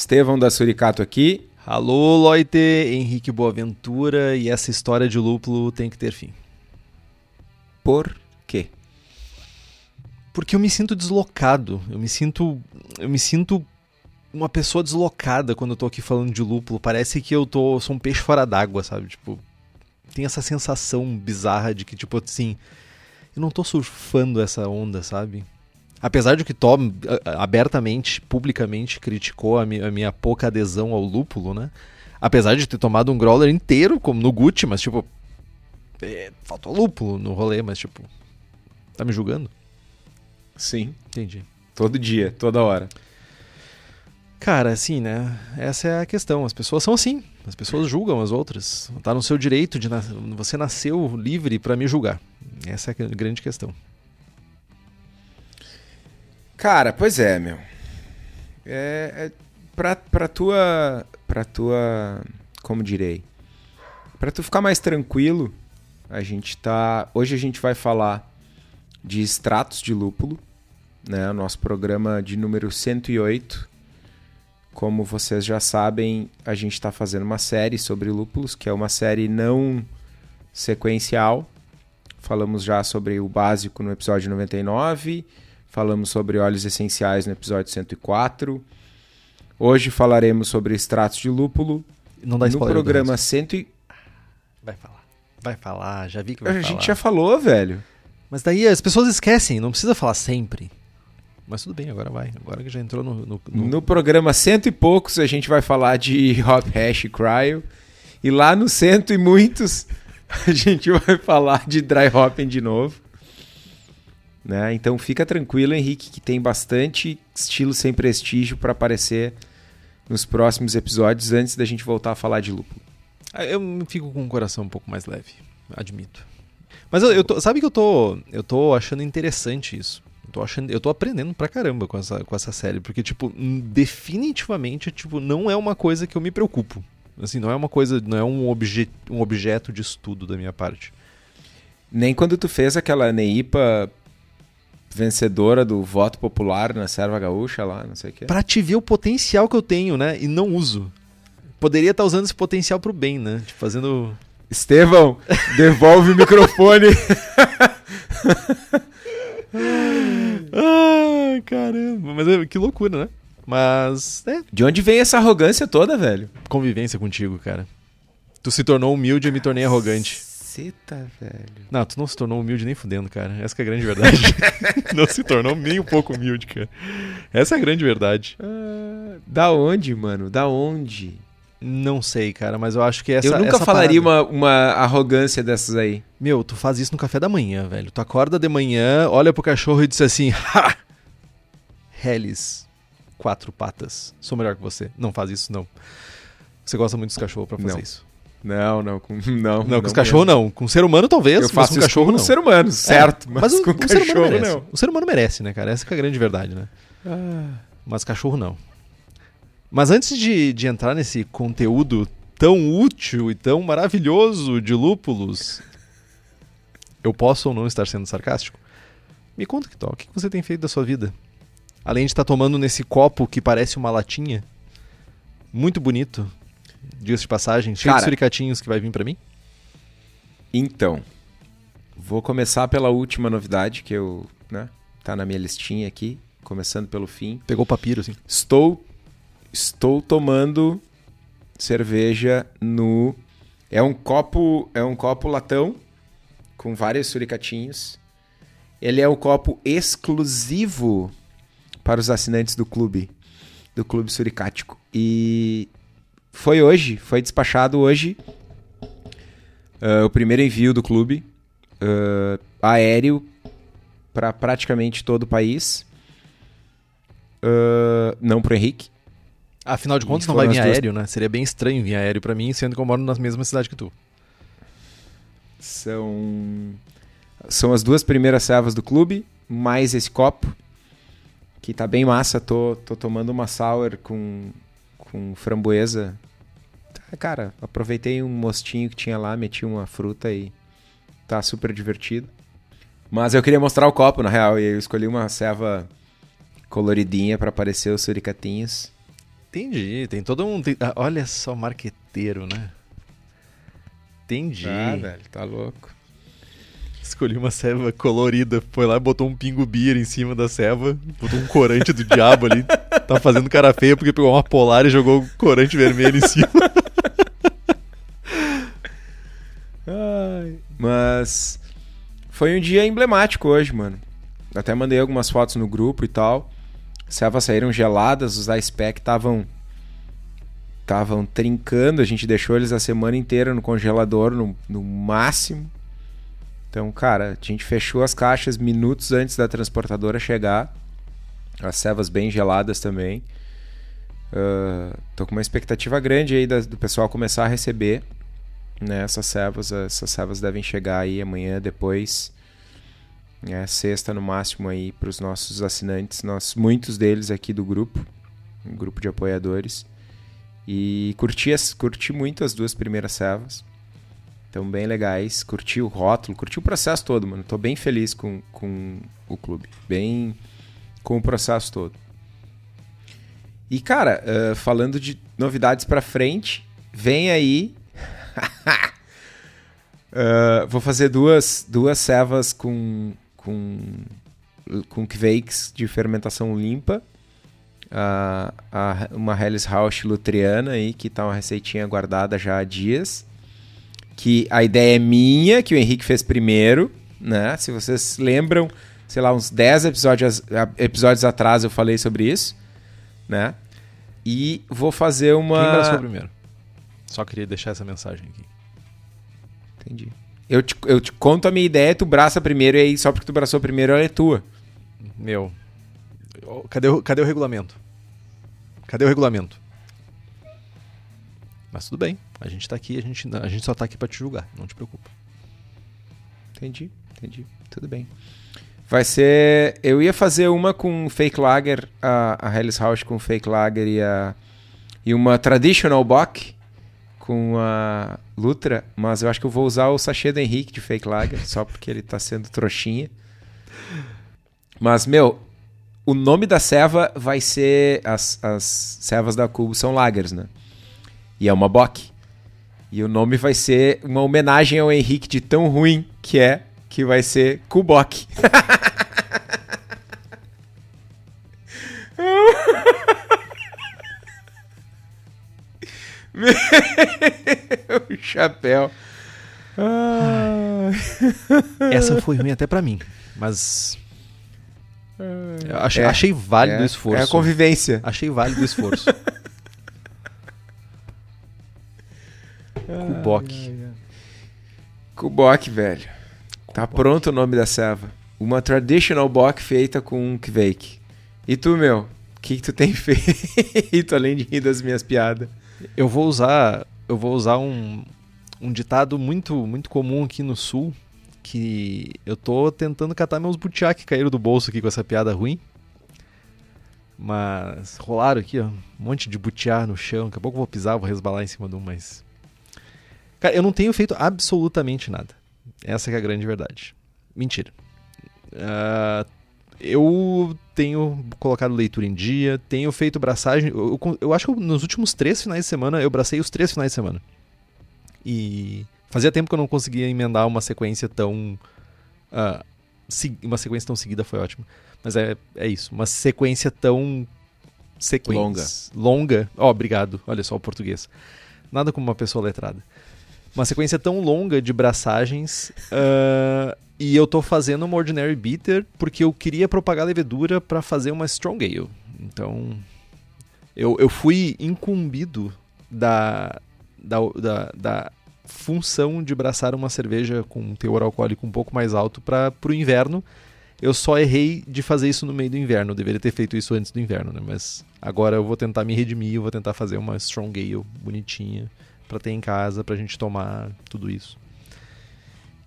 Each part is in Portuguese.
Estevão da Suricato aqui. Alô, Loite, Henrique Boaventura e essa história de lúpulo tem que ter fim. Por quê? Porque eu me sinto deslocado, eu me sinto eu me sinto uma pessoa deslocada quando eu tô aqui falando de lúpulo. Parece que eu tô sou um peixe fora d'água, sabe? Tipo, tem essa sensação bizarra de que tipo assim, eu não tô surfando essa onda, sabe? Apesar de que Tom abertamente, publicamente criticou a minha, a minha, pouca adesão ao lúpulo, né? Apesar de ter tomado um growler inteiro, como no Gucci, mas tipo. É, faltou lúpulo no rolê, mas tipo. Tá me julgando? Sim. Entendi. Todo dia, toda hora. Cara, assim, né? Essa é a questão. As pessoas são assim. As pessoas julgam as outras. Tá no seu direito de. Na... Você nasceu livre para me julgar. Essa é a grande questão. Cara, pois é, meu. É, é pra, pra tua. Pra tua. Como direi? Pra tu ficar mais tranquilo, a gente tá. Hoje a gente vai falar de extratos de lúpulo, né? O nosso programa de número 108. Como vocês já sabem, a gente está fazendo uma série sobre lúpulos, que é uma série não sequencial. Falamos já sobre o básico no episódio 99 Falamos sobre óleos essenciais no episódio 104. Hoje falaremos sobre extratos de lúpulo. Não dá spoiler. No programa 100 e... Vai falar. Vai falar, já vi que vai A falar. gente já falou, velho. Mas daí as pessoas esquecem, não precisa falar sempre. Mas tudo bem, agora vai. Agora que já entrou no. No, no... no programa cento e poucos a gente vai falar de Hop Hash Cryo. E lá no cento e muitos a gente vai falar de Dry Hopping de novo. Né? Então fica tranquilo, Henrique, que tem bastante estilo sem prestígio para aparecer nos próximos episódios antes da gente voltar a falar de lúpulo. Ah, eu fico com o coração um pouco mais leve, admito. Mas eu, eu tô, sabe que eu tô, eu tô achando interessante isso. Eu tô, achando, eu tô aprendendo pra caramba com essa, com essa série, porque, tipo, definitivamente, tipo, não é uma coisa que eu me preocupo. Assim, não é uma coisa, não é um, obje, um objeto de estudo da minha parte. Nem quando tu fez aquela Neipa vencedora do voto popular na Serva Gaúcha lá, não sei o quê. Pra te ver o potencial que eu tenho, né? E não uso. Poderia estar tá usando esse potencial pro bem, né? Tipo, fazendo. Estevão, devolve o microfone. Ai, caramba. Mas é, que loucura, né? Mas. É. De onde vem essa arrogância toda, velho? Convivência contigo, cara. Tu se tornou humilde e me tornei arrogante caceta, velho. Não, tu não se tornou humilde nem fudendo, cara. Essa é a grande verdade. não se tornou nem um pouco humilde, cara. Essa é a grande verdade. Ah, da onde, mano? Da onde? Não sei, cara, mas eu acho que essa. Eu nunca essa falaria uma, uma arrogância dessas aí. Meu, tu faz isso no café da manhã, velho. Tu acorda de manhã, olha pro cachorro e diz assim: Ha! Hellis, quatro patas. Sou melhor que você. Não faz isso, não. Você gosta muito dos cachorros pra fazer não. isso. Não, não, com, não. Não, com os cachorros não. Com o ser humano talvez, eu faço com cachorro com não. ser humano, certo. É, mas, mas, com o, cachorro ser humano merece. não. O ser humano merece, né, cara? Essa é a grande verdade, né? Ah. Mas cachorro não. Mas antes de, de entrar nesse conteúdo tão útil e tão maravilhoso de lúpulos, eu posso ou não estar sendo sarcástico? Me conta, que tal? O que você tem feito da sua vida? Além de estar tomando nesse copo que parece uma latinha, muito bonito, diga-se de passagem, cheio Cara, de suricatinhos que vai vir para mim? Então, vou começar pela última novidade que eu, né, tá na minha listinha aqui, começando pelo fim. Pegou o papiro, sim. Estou estou tomando cerveja no é um copo, é um copo latão com vários suricatinhos. Ele é o copo exclusivo para os assinantes do clube, do Clube Suricático. E foi hoje, foi despachado hoje uh, o primeiro envio do clube uh, aéreo para praticamente todo o país. Uh, não pro Henrique. Afinal de contas, não vai vir duas- aéreo, né? Seria bem estranho vir aéreo pra mim, sendo que eu moro na mesma cidade que tu. São são as duas primeiras servas do clube, mais esse copo que tá bem massa. Tô, tô tomando uma sour com com framboesa. Tá, Cara, aproveitei um mostinho que tinha lá, meti uma fruta e tá super divertido. Mas eu queria mostrar o copo, na real, e eu escolhi uma serva coloridinha pra aparecer os suricatinhos. Entendi, tem todo um. tem- ah, olha só, marqueteiro, né? Entendi. Ah, velho, tá louco. Escolhi uma ceva colorida, foi lá e botou um pingo beer em cima da ceva, botou um corante do diabo ali. Tá fazendo cara feia porque pegou uma polar e jogou corante vermelho em cima. Mas foi um dia emblemático hoje, mano. Até mandei algumas fotos no grupo e tal. As servas saíram geladas, os pack estavam estavam trincando, a gente deixou eles a semana inteira no congelador no, no máximo. Então, cara, a gente fechou as caixas minutos antes da transportadora chegar. As servas bem geladas também. Ah, tô com uma expectativa grande aí do pessoal começar a receber né, essas servas, essas servas devem chegar aí amanhã, depois, né, sexta no máximo aí para os nossos assinantes, nós, muitos deles aqui do grupo, um grupo de apoiadores, e curti, as, curti muito as duas primeiras servas, estão bem legais, curti o rótulo, curti o processo todo, mano, tô bem feliz com, com o clube, bem com o processo todo. E cara, eh, falando de novidades pra frente, vem aí Uh, vou fazer duas, duas cevas com, com, com Kveiks de fermentação limpa. Uh, a- uma Helles Rausch lutriana aí, que tá uma receitinha guardada já há dias. Que a ideia é minha, que o Henrique fez primeiro, né? Se vocês lembram, sei lá, uns 10 episódios, episódios atrás eu falei sobre isso, né? E vou fazer uma... Quem abraçou primeiro? Só queria deixar essa mensagem aqui. Entendi. Eu te, eu te conto a minha ideia, tu braça primeiro e aí só porque tu braçou primeiro ela é tua. Meu. Cadê o, cadê o regulamento? Cadê o regulamento? Mas tudo bem. A gente tá aqui, a gente, a gente só tá aqui pra te julgar. Não te preocupa. Entendi, entendi. Tudo bem. Vai ser. Eu ia fazer uma com fake lager, a, a Helles Rausch com fake lager e, a, e uma traditional bock com a Lutra, mas eu acho que eu vou usar o sachê do Henrique de fake lager, só porque ele tá sendo trouxinha. Mas, meu, o nome da ceva vai ser. As, as cevas da Cubo são lagers, né? E é uma bock. E o nome vai ser uma homenagem ao Henrique de tão ruim que é, que vai ser Kubok. Meu chapéu. Ah. Essa foi ruim até pra mim. Mas. eu achei, É, achei válido é, o esforço. É a convivência. Achei válido o esforço. Kubok. Kubok, velho. Tá pronto o nome da serva. Uma traditional bock feita com um kveik. E tu, meu? O que, que tu tem feito além de rir das minhas piadas? Eu vou usar, eu vou usar um, um ditado muito, muito comum aqui no sul, que eu tô tentando catar meus butiá que caíram do bolso aqui com essa piada ruim. Mas rolaram aqui, ó, um monte de butiá no chão. Daqui a pouco eu vou pisar, vou resbalar em cima de um, mas. Cara, eu não tenho feito absolutamente nada. Essa que é a grande verdade. Mentira. Ah, eu tenho colocado leitura em dia, tenho feito braçagem. Eu, eu- eu acho que nos últimos três finais de semana eu bracei os três finais de semana. E fazia tempo que eu não conseguia emendar uma sequência tão. ah, se- uma sequência tão seguida foi ótimo. Mas é, é isso. Uma sequência tão. Sequência. Longa. Longa. Ó, obrigado. Olha só o português. Nada como uma pessoa letrada. Uma sequência tão longa de braçagens. Uh, e eu tô fazendo uma Ordinary Bitter porque eu queria propagar levedura para fazer uma Strong Ale. Então, eu, eu fui incumbido da, da, da, da função de braçar uma cerveja com um teor alcoólico um pouco mais alto para o inverno. Eu só errei de fazer isso no meio do inverno. Eu deveria ter feito isso antes do inverno, né? Mas agora eu vou tentar me redimir, eu vou tentar fazer uma Strong Ale bonitinha para ter em casa, pra gente tomar tudo isso.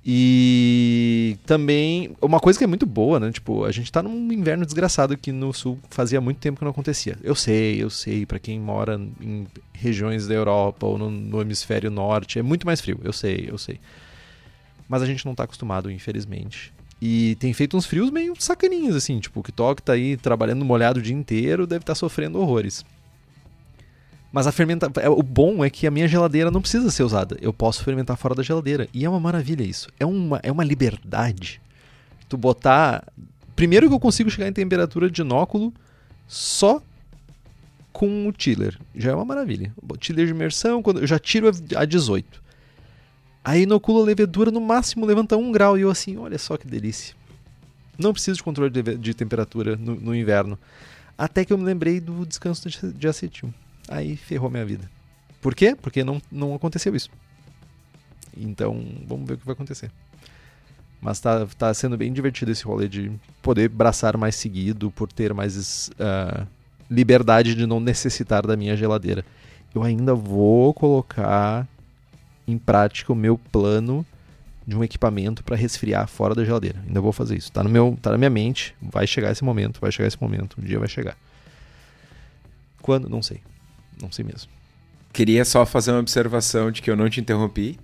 E também, uma coisa que é muito boa, né? Tipo, a gente tá num inverno desgraçado que no sul fazia muito tempo que não acontecia. Eu sei, eu sei, para quem mora em regiões da Europa ou no, no, hemisfério norte, é muito mais frio. Eu sei, eu sei. Mas a gente não tá acostumado, infelizmente. E tem feito uns frios meio sacaninhos, assim. Tipo, o Kitok tá aí trabalhando molhado o dia inteiro, deve estar tá sofrendo horrores. Mas a fermenta... É, o bom é que a minha geladeira não precisa ser usada. Eu posso fermentar fora da geladeira. E é uma maravilha isso. É uma, é uma liberdade. Tu botar. Primeiro que eu consigo chegar em temperatura de inóculo só com o chiller. Já é uma maravilha. O chiller de imersão, quando eu já tiro a 18. Aí inocula a levedura, no máximo levanta um grau. E eu assim, olha só que delícia. Não preciso de controle de, de temperatura no, no, inverno. Até que eu me lembrei do descanso de, de acetil. Aí ferrou minha vida. Por quê? Porque não, não aconteceu isso. Então, vamos ver o que vai acontecer. Mas tá, tá sendo bem divertido esse rolê de poder braçar mais seguido, por ter mais uh, liberdade de não necessitar da minha geladeira. Eu ainda vou colocar em prática o meu plano de um equipamento para resfriar fora da geladeira. Ainda vou fazer isso. Tá, no meu, tá na minha mente. Vai chegar esse momento, vai chegar esse momento. Um dia vai chegar. Quando? Não sei. Não sei mesmo. Queria só fazer uma observação de que eu não te interrompi.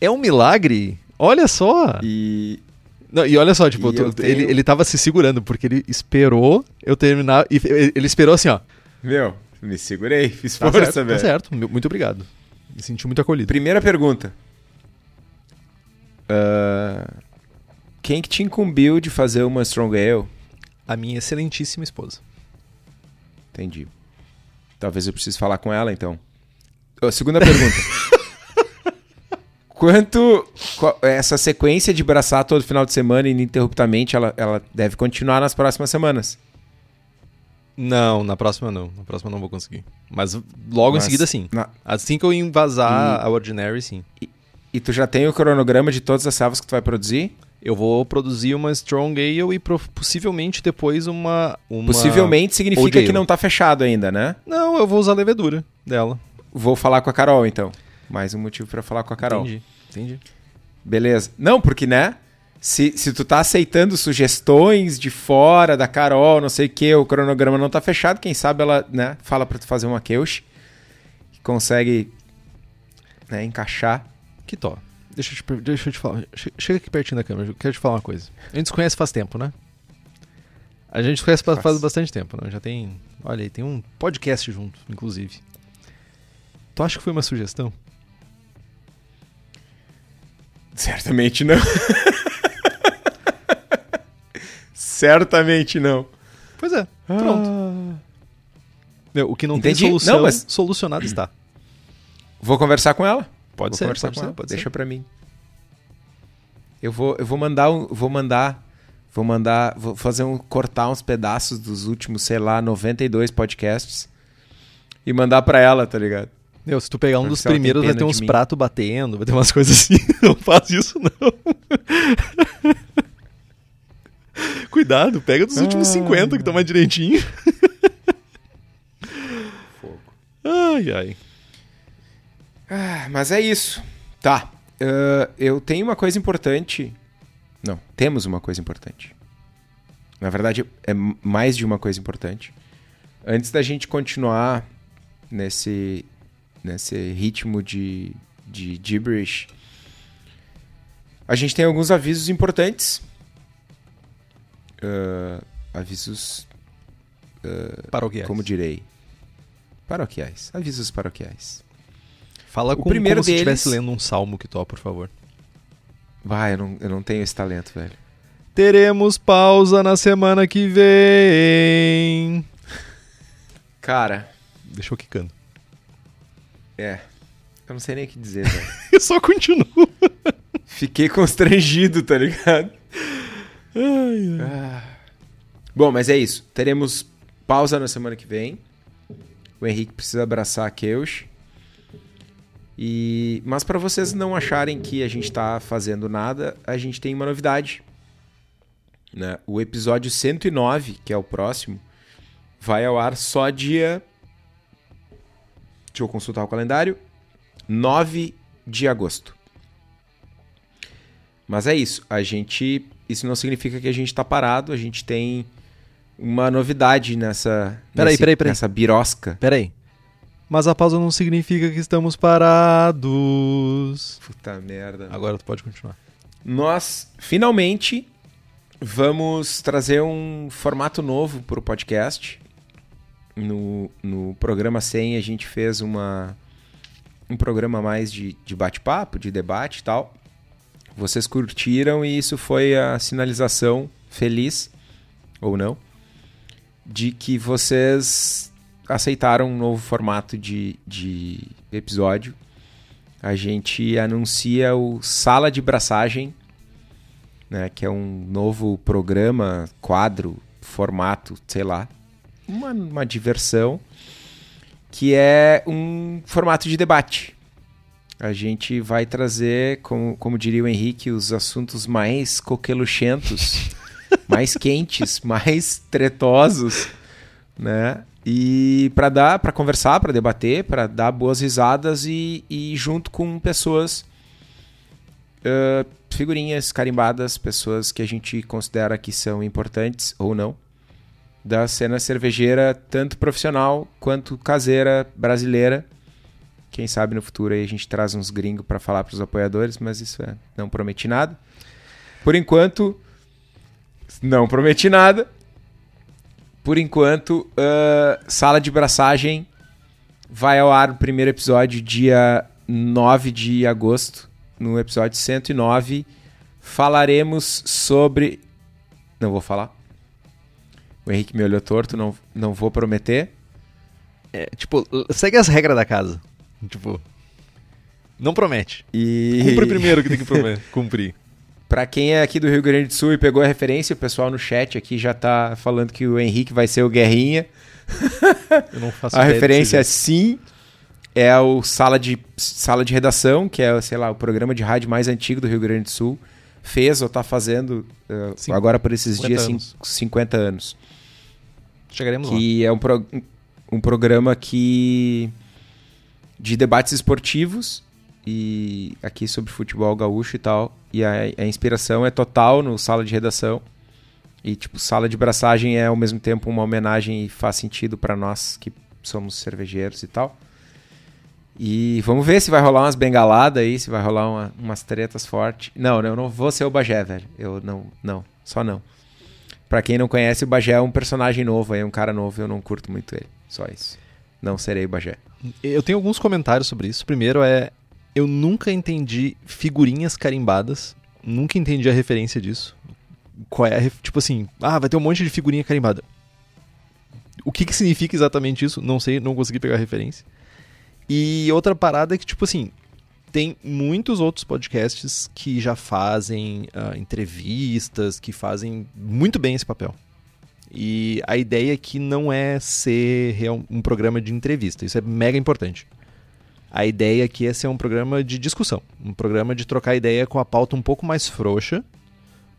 É um milagre? Olha só! E. Não, e olha só, tipo, tenho... ele, ele tava se segurando, porque ele esperou eu terminar. E ele esperou assim, ó. Meu, me segurei, fiz tá força, certo, velho. Tá certo, muito obrigado. Me senti muito acolhido. Primeira pergunta. Uh, quem que te incumbiu de fazer uma Strong Ale? A minha excelentíssima esposa. Entendi. Talvez eu precise falar com ela, então. segunda pergunta. Quanto qual, essa sequência de braçar todo final de semana ininterruptamente, ela, ela deve continuar nas próximas semanas? Não, na próxima não. Na próxima não vou conseguir. Mas logo Mas, em seguida, sim. Na... Assim que eu invasar e... a Ordinary, sim. E, e, tu já tem o cronograma de todas as salvas que tu vai produzir? Eu vou produzir uma Strong Ale e possivelmente depois uma, uma Possivelmente significa que não tá fechado ainda, né? Não, eu vou usar a levedura dela. Vou falar com a Carol, então. Mais um motivo para falar com a Carol. Entendi, entendi. Beleza. Não, porque, né? Se, se tu tá aceitando sugestões de fora da Carol, não sei o que, o cronograma não tá fechado, quem sabe ela, né, fala para tu fazer uma Keush, consegue né, encaixar. Que tó. Deixa eu, te, deixa eu te falar. Chega aqui pertinho da câmera, eu quero te falar uma coisa. A gente se conhece faz tempo, né? A gente se conhece faz, faz bastante tempo, né? Já tem. Olha aí, tem um podcast junto, inclusive. Tu acha que foi uma sugestão? Certamente não. Certamente não. Pois é, pronto. Ah. Meu, o que não Entendi. tem solução, não, mas... solucionado está. Vou conversar com ela. Pode vou ser, conversar pode com ser, ela. pode Deixa para mim. Eu vou, eu vou mandar, um, vou mandar, vou mandar, vou fazer um cortar uns pedaços dos últimos, sei lá, 92 podcasts e mandar para ela, tá ligado? Meu, se tu pegar um dos primeiros, vai ter uns pratos batendo, vai ter umas coisas assim. Não faz isso, não. Cuidado, pega dos últimos ah, 50 que estão mais direitinho. Fogo. Ai, ai. Ah, mas é isso. Tá. Uh, eu tenho uma coisa importante. Não, temos uma coisa importante. Na verdade, é mais de uma coisa importante. Antes da gente continuar nesse, nesse ritmo de, de gibberish, a gente tem alguns avisos importantes. Uh, avisos. Uh, paroquiais. Como direi? Paroquiais. Avisos paroquiais. Fala o com, primeiro como deles... se estivesse lendo um salmo que to, por favor. Vai, eu não, eu não tenho esse talento, velho. Teremos pausa na semana que vem. Cara. Deixou quicando. É. Eu não sei nem o que dizer, velho. Eu só continuo. Fiquei constrangido, tá ligado? Ah. Bom, mas é isso. Teremos pausa na semana que vem. O Henrique precisa abraçar a Keush. E... Mas para vocês não acharem que a gente tá fazendo nada, a gente tem uma novidade. Né? O episódio 109, que é o próximo, vai ao ar só dia. Deixa eu consultar o calendário. 9 de agosto. Mas é isso. A gente. Isso não significa que a gente tá parado. A gente tem uma novidade nessa. Peraí, nesse- peraí, peraí. Nessa birosca. Peraí. Mas a pausa não significa que estamos parados. Puta merda. Agora tu pode continuar. Nós finalmente vamos trazer um formato novo para o podcast. No, no programa 100 a gente fez uma, um programa mais de, de bate-papo, de debate e tal. Vocês curtiram e isso foi a sinalização feliz, ou não, de que vocês aceitaram um novo formato de, de episódio. A gente anuncia o Sala de Braçagem, né, que é um novo programa, quadro, formato, sei lá, uma, uma diversão, que é um formato de debate. A gente vai trazer, como, como diria o Henrique, os assuntos mais coqueluchentos, mais quentes, mais tretosos, né? E para dar, para conversar, para debater, para dar boas risadas e, e junto com pessoas uh, figurinhas carimbadas, pessoas que a gente considera que são importantes ou não, da cena cervejeira, tanto profissional quanto caseira brasileira. Quem sabe no futuro aí a gente traz uns gringos para falar para os apoiadores, mas isso é, não prometi nada. Por enquanto, não prometi nada. Por enquanto, uh, Sala de Braçagem vai ao ar o primeiro episódio dia 9 de agosto no episódio 109, falaremos sobre. Não vou falar. O Henrique me olhou torto, não, não vou prometer. É, tipo, segue as regras da casa. Tipo, não promete. E Cumpre primeiro que tem que promet- cumprir. Pra quem é aqui do Rio Grande do Sul e pegou a referência, o pessoal no chat aqui já tá falando que o Henrique vai ser o Guerrinha. Eu não faço A que referência sim é o sala de, sala de redação, que é, sei lá, o programa de rádio mais antigo do Rio Grande do Sul. Fez ou tá fazendo uh, Sim, agora por esses 50 dias cin- anos. 50 anos. Chegaremos lá. que é um, pro- um programa que de debates esportivos e aqui sobre futebol gaúcho e tal. E a, a inspiração é total no sala de redação. E tipo, sala de braçagem é ao mesmo tempo uma homenagem e faz sentido para nós que somos cervejeiros e tal. E vamos ver se vai rolar umas bengaladas aí, se vai rolar uma- umas tretas fortes. Não, eu não vou ser o Bagé, velho. Eu não, não, só não. Pra quem não conhece, o Bagé é um personagem novo, aí um cara novo, eu não curto muito ele. Só isso. Não serei o Bagé. Eu tenho alguns comentários sobre isso. Primeiro é. Eu nunca entendi figurinhas carimbadas. Nunca entendi a referência disso. Qual é a. Tipo assim, ah, vai ter um monte de figurinha carimbada. O que, que significa exatamente isso? Não sei, não consegui pegar a referência. E outra parada é que, tipo assim, tem muitos outros podcasts que já fazem ah, entrevistas, que fazem muito bem esse papel. E a ideia aqui não é ser um programa de entrevista, isso é mega importante. A ideia aqui é ser um programa de discussão, um programa de trocar ideia com a pauta um pouco mais frouxa.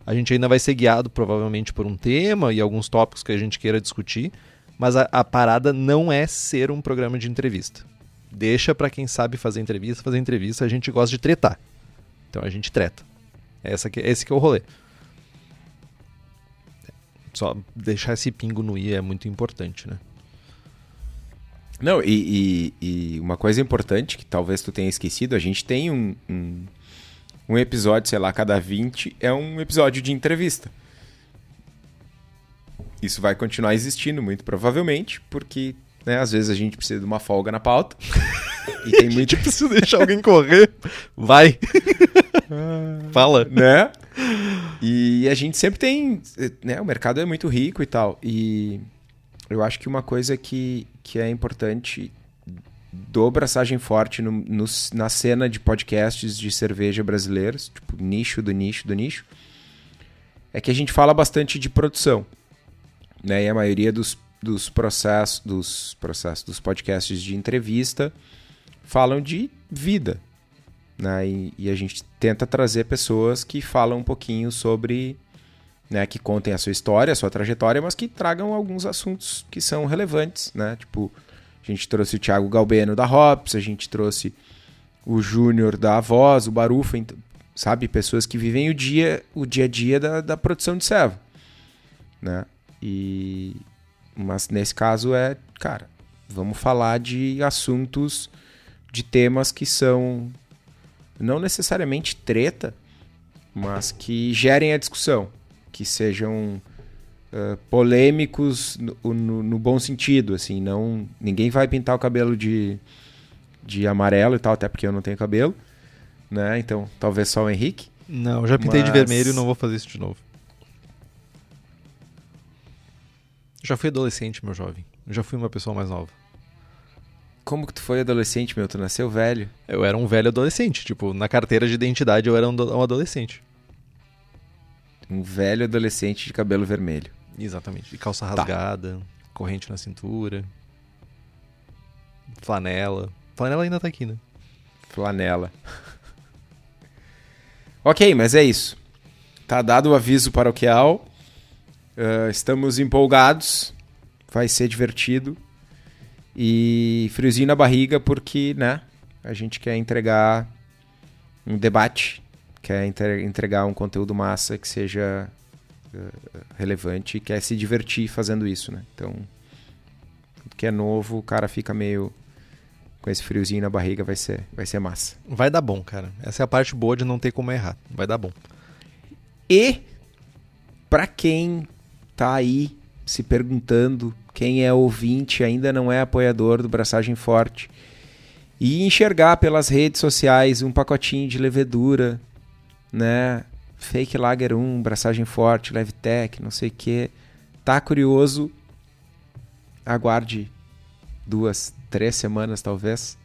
A gente ainda vai ser guiado provavelmente por um tema e alguns tópicos que a gente queira discutir, mas a, a parada não é ser um programa de entrevista. Deixa pra quem sabe fazer entrevista, fazer entrevista, a gente gosta de tretar. Então a gente treta. Essa que, esse que é o rolê. Só deixar esse pingo no i é muito importante, né? Não, e, e- e uma coisa importante que talvez tu tenha esquecido, a gente tem um, um, um episódio, sei lá, cada 20 é um episódio de entrevista. Isso vai continuar existindo, muito provavelmente, porque né, às vezes a gente precisa de uma folga na pauta. e tem muito. Preciso deixar alguém correr. Vai. Fala. né? E a gente sempre tem, né? O mercado é muito rico e tal. E eu acho que uma coisa que, que é importante do Braçagem Forte no, no, na cena de podcasts de cerveja brasileiros, tipo nicho do nicho do nicho, é que a gente fala bastante de produção. Né? E a maioria dos, dos processos, dos processos, dos podcasts de entrevista falam de vida. Né? E, e a gente tenta trazer pessoas que falam um pouquinho sobre né, que contem a sua história, a sua trajetória, mas que tragam alguns assuntos que são relevantes, né? Tipo, a gente trouxe o Thiago Galbeno da Hops, a gente trouxe o Júnior da Voz, o Barufa, sabe? Pessoas que vivem o dia, o dia a dia da, da produção de servo, né? E... Mas nesse caso é, cara, vamos falar de assuntos, de temas que são não necessariamente treta, mas que gerem a discussão, que sejam uh, polêmicos no, no, no, bom sentido, assim, não ninguém vai pintar o cabelo de, de amarelo e tal, até porque eu não tenho cabelo, né? Então, talvez só o Henrique. Não, já pintei mas... de vermelho e não vou fazer isso de novo. Já fui adolescente, meu jovem. Já fui uma pessoa mais nova. Como que tu foi adolescente, meu? Tu nasceu velho? Eu era um velho adolescente. Tipo, na carteira de identidade eu era um adolescente. Um velho adolescente de cabelo vermelho. Exatamente. De calça tá. rasgada, corrente na cintura, flanela. Flanela ainda tá aqui, né? Flanela. ok, mas é isso. Tá dado o aviso paroquial. Uh, estamos empolgados. Vai ser divertido. E friozinho na barriga porque, né? A gente quer entregar um debate quer entregar um conteúdo massa que seja uh, relevante e quer se divertir fazendo isso, né? Então, tudo que é novo, o cara fica meio com esse friozinho na barriga, vai ser, vai ser massa. Vai dar bom, cara. Essa é a parte boa de não ter como errar. Vai dar bom. E para quem tá aí se perguntando, quem é ouvinte, ainda não é apoiador do Braçagem Forte, e enxergar pelas redes sociais um pacotinho de levedura né? Fake Lager 1, braçagem forte, Levtech, não sei o que. Tá curioso? Aguarde duas, três semanas talvez.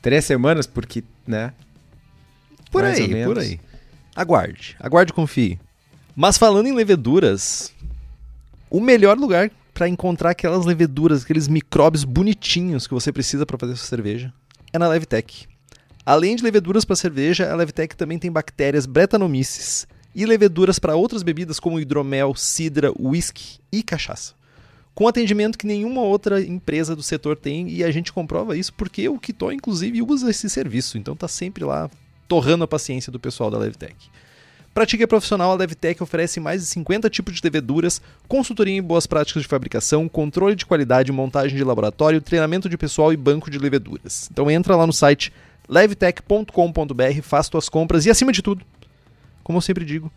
Três semanas, porque, né? Por Mais aí, por aí. Aguarde, aguarde e confie. Mas falando em leveduras, o melhor lugar para encontrar aquelas leveduras, aqueles micróbios bonitinhos que você precisa para fazer sua cerveja é na Levtech. Além de leveduras para cerveja, a Levtech também tem bactérias Brettanomyces e leveduras para outras bebidas como hidromel, cidra, whisky e cachaça. Com atendimento que nenhuma outra empresa do setor tem e a gente comprova isso porque o Kitó inclusive usa esse serviço, então tá sempre lá torrando a paciência do pessoal da Levtech. A profissional, a Levtech oferece mais de 50 tipos de leveduras, consultoria em boas práticas de fabricação, controle de qualidade, montagem de laboratório, treinamento de pessoal e banco de leveduras. Então entra lá no site levtech.com.br, faz tuas compras e acima de tudo, como eu sempre digo,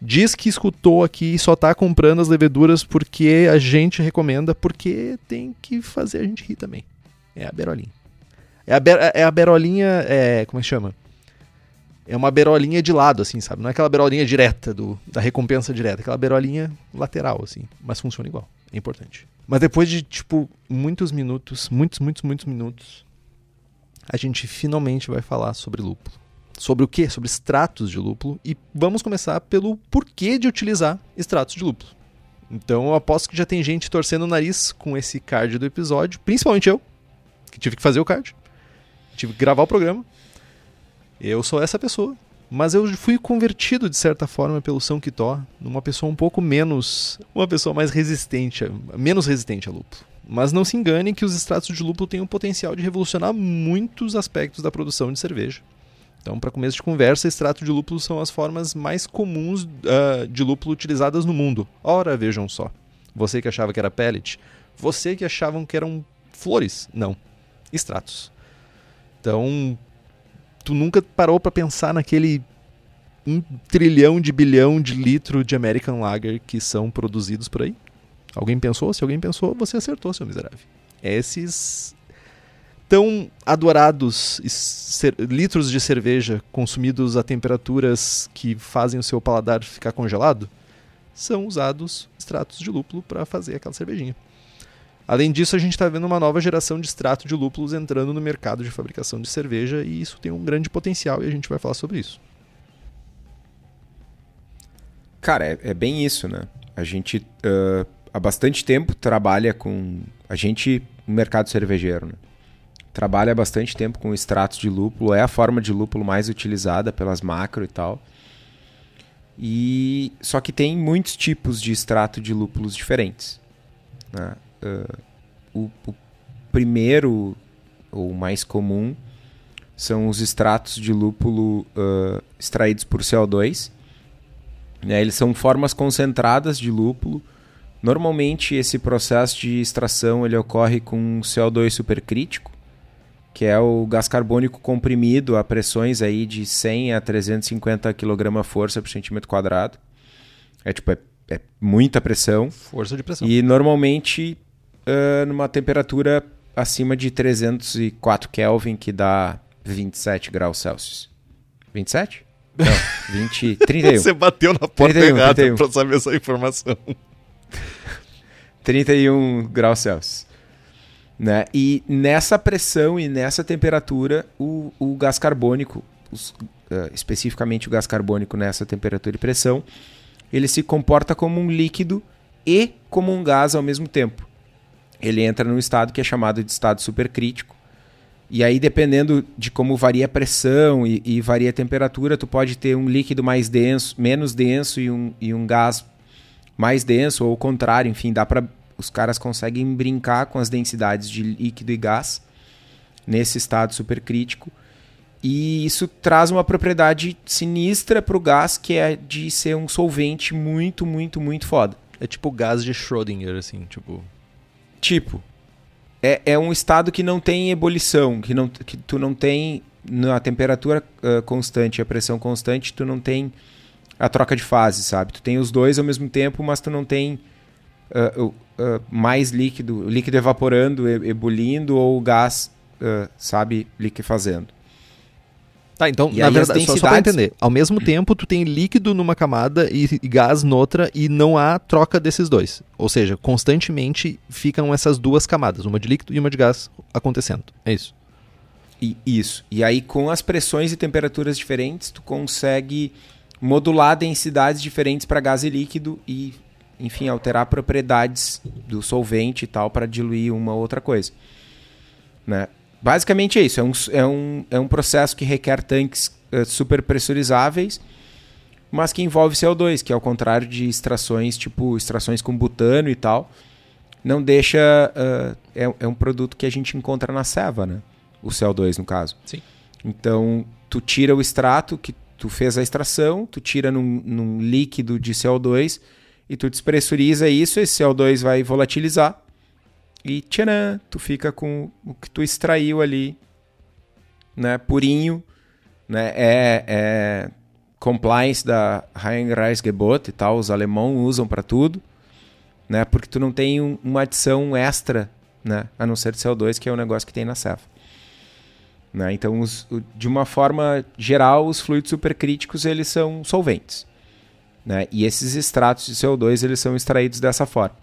diz que escutou aqui e só está comprando as leveduras porque a gente recomenda, porque tem que fazer a gente rir também. É a berolinha. É a, ber é a berolinha, é, como é que chama? É uma berolinha de lado, assim, sabe? Não é aquela berolinha direta do, da recompensa direta, é aquela berolinha lateral, assim. Mas funciona igual. É importante. Mas depois de, tipo, muitos minutos, muitos, muitos, muitos minutos, a gente finalmente vai falar sobre lúpulo. Sobre o que? Sobre extratos de lúpulo. E vamos começar pelo porquê de utilizar extratos de lúpulo. Então eu aposto que já tem gente torcendo o nariz com esse card do episódio, principalmente eu, que tive que fazer o card. Tive que gravar o programa. Eu sou essa pessoa. Mas eu fui convertido, de certa forma, pelo São Quitó, numa pessoa um pouco menos. Uma pessoa mais resistente, menos resistente a lúpulo. Mas não se engane que os extratos de lúpulo têm o potencial de revolucionar muitos aspectos da produção de cerveja. Então, para começo de conversa, extrato de lúpulo são as formas mais comuns uh, de lúpulo utilizadas no mundo. Ora, vejam só. Você que achava que era pellet, você que achavam que eram flores. Não, extratos. Então, tu nunca parou para pensar naquele um trilhão de bilhão de litro de American Lager que são produzidos por aí? Alguém pensou? Se alguém pensou, você acertou, seu miserável. Esses tão adorados litros de cerveja consumidos a temperaturas que fazem o seu paladar ficar congelado são usados extratos de lúpulo para fazer aquela cervejinha. Além disso, a gente está vendo uma nova geração de extrato de lúpulos entrando no mercado de fabricação de cerveja e isso tem um grande potencial e a gente vai falar sobre isso. Cara, é, é bem isso, né? A gente uh, há bastante tempo trabalha com. A gente no mercado cervejeiro, né? Trabalha bastante tempo com extratos de lúpulo, é a forma de lúpulo mais utilizada pelas macro e tal. E só que tem muitos tipos de extrato de lúpulos diferentes. Né? Uh, o, o primeiro, ou mais comum, são os extratos de lúpulo uh, extraídos por CO2. Né? Eles são formas concentradas de lúpulo. Normalmente esse processo de extração ele ocorre com CO2 supercrítico, que é o gás carbônico comprimido a pressões aí de 100 a 350 kg força por centímetro quadrado. É tipo, é, é muita pressão. Força de pressão. E normalmente uh, numa temperatura acima de 304 Kelvin, que dá 27 graus Celsius. 27? Não, 20, 31. Você bateu na porta 31, errada 31. pra saber essa informação. 31 graus Celsius. Né? E nessa pressão e nessa temperatura, o, o gás carbônico, os, uh, especificamente o gás carbônico nessa temperatura e pressão, ele se comporta como um líquido e como um gás ao mesmo tempo. Ele entra num estado que é chamado de estado supercrítico. E aí, dependendo de como varia a pressão e, e varia a temperatura, tu pode ter um líquido mais denso, menos denso e um, e um gás mais denso, ou o contrário, enfim, dá para os caras conseguem brincar com as densidades de líquido e gás nesse estado supercrítico. E isso traz uma propriedade sinistra para o gás, que é de ser um solvente muito, muito, muito foda. É tipo gás de Schrödinger, assim, tipo. Tipo. É, é um estado que não tem ebulição, que, não, que tu não tem na temperatura uh, constante, a pressão constante, tu não tem a troca de fase, sabe? Tu tem os dois ao mesmo tempo, mas tu não tem uh, uh, mais líquido, líquido evaporando, ebulindo ou gás, sabe, liquefazendo. Tá, então, e na verdade, só, só pra entender, ao mesmo tempo tu tem líquido numa camada e, e gás noutra e não há troca desses dois. Ou seja, constantemente ficam essas duas camadas, uma de líquido e uma de gás acontecendo. É isso. E, isso. E aí com as pressões e temperaturas diferentes, tu consegue modular densidades diferentes para gás e líquido e enfim, alterar propriedades do solvente e tal para diluir uma outra coisa. Né? Basicamente é isso. É um, é um, é um processo que requer tanques uh, super pressurizáveis, mas que envolve CO2, que ao contrário de extrações, tipo extrações com butano e tal, não deixa. Uh, é, é um produto que a gente encontra na ceva, né? O CO2, no caso. Sim. Então, tu tira o extrato que tu fez a extração, tu tira num, num líquido de CO2 e tu despressuriza isso, esse CO2 vai volatilizar e tcharam, tu fica com o que tu extraiu ali, né, purinho, né, é, é compliance da Reinheitsgebot e tal, os alemães usam para tudo, né, porque tu não tem um, uma adição extra, né, a não ser CO2, que é o negócio que tem na cefa. Né? Então, os, de uma forma geral, os fluidos supercríticos eles são solventes. Né? E esses extratos de CO2 eles são extraídos dessa forma.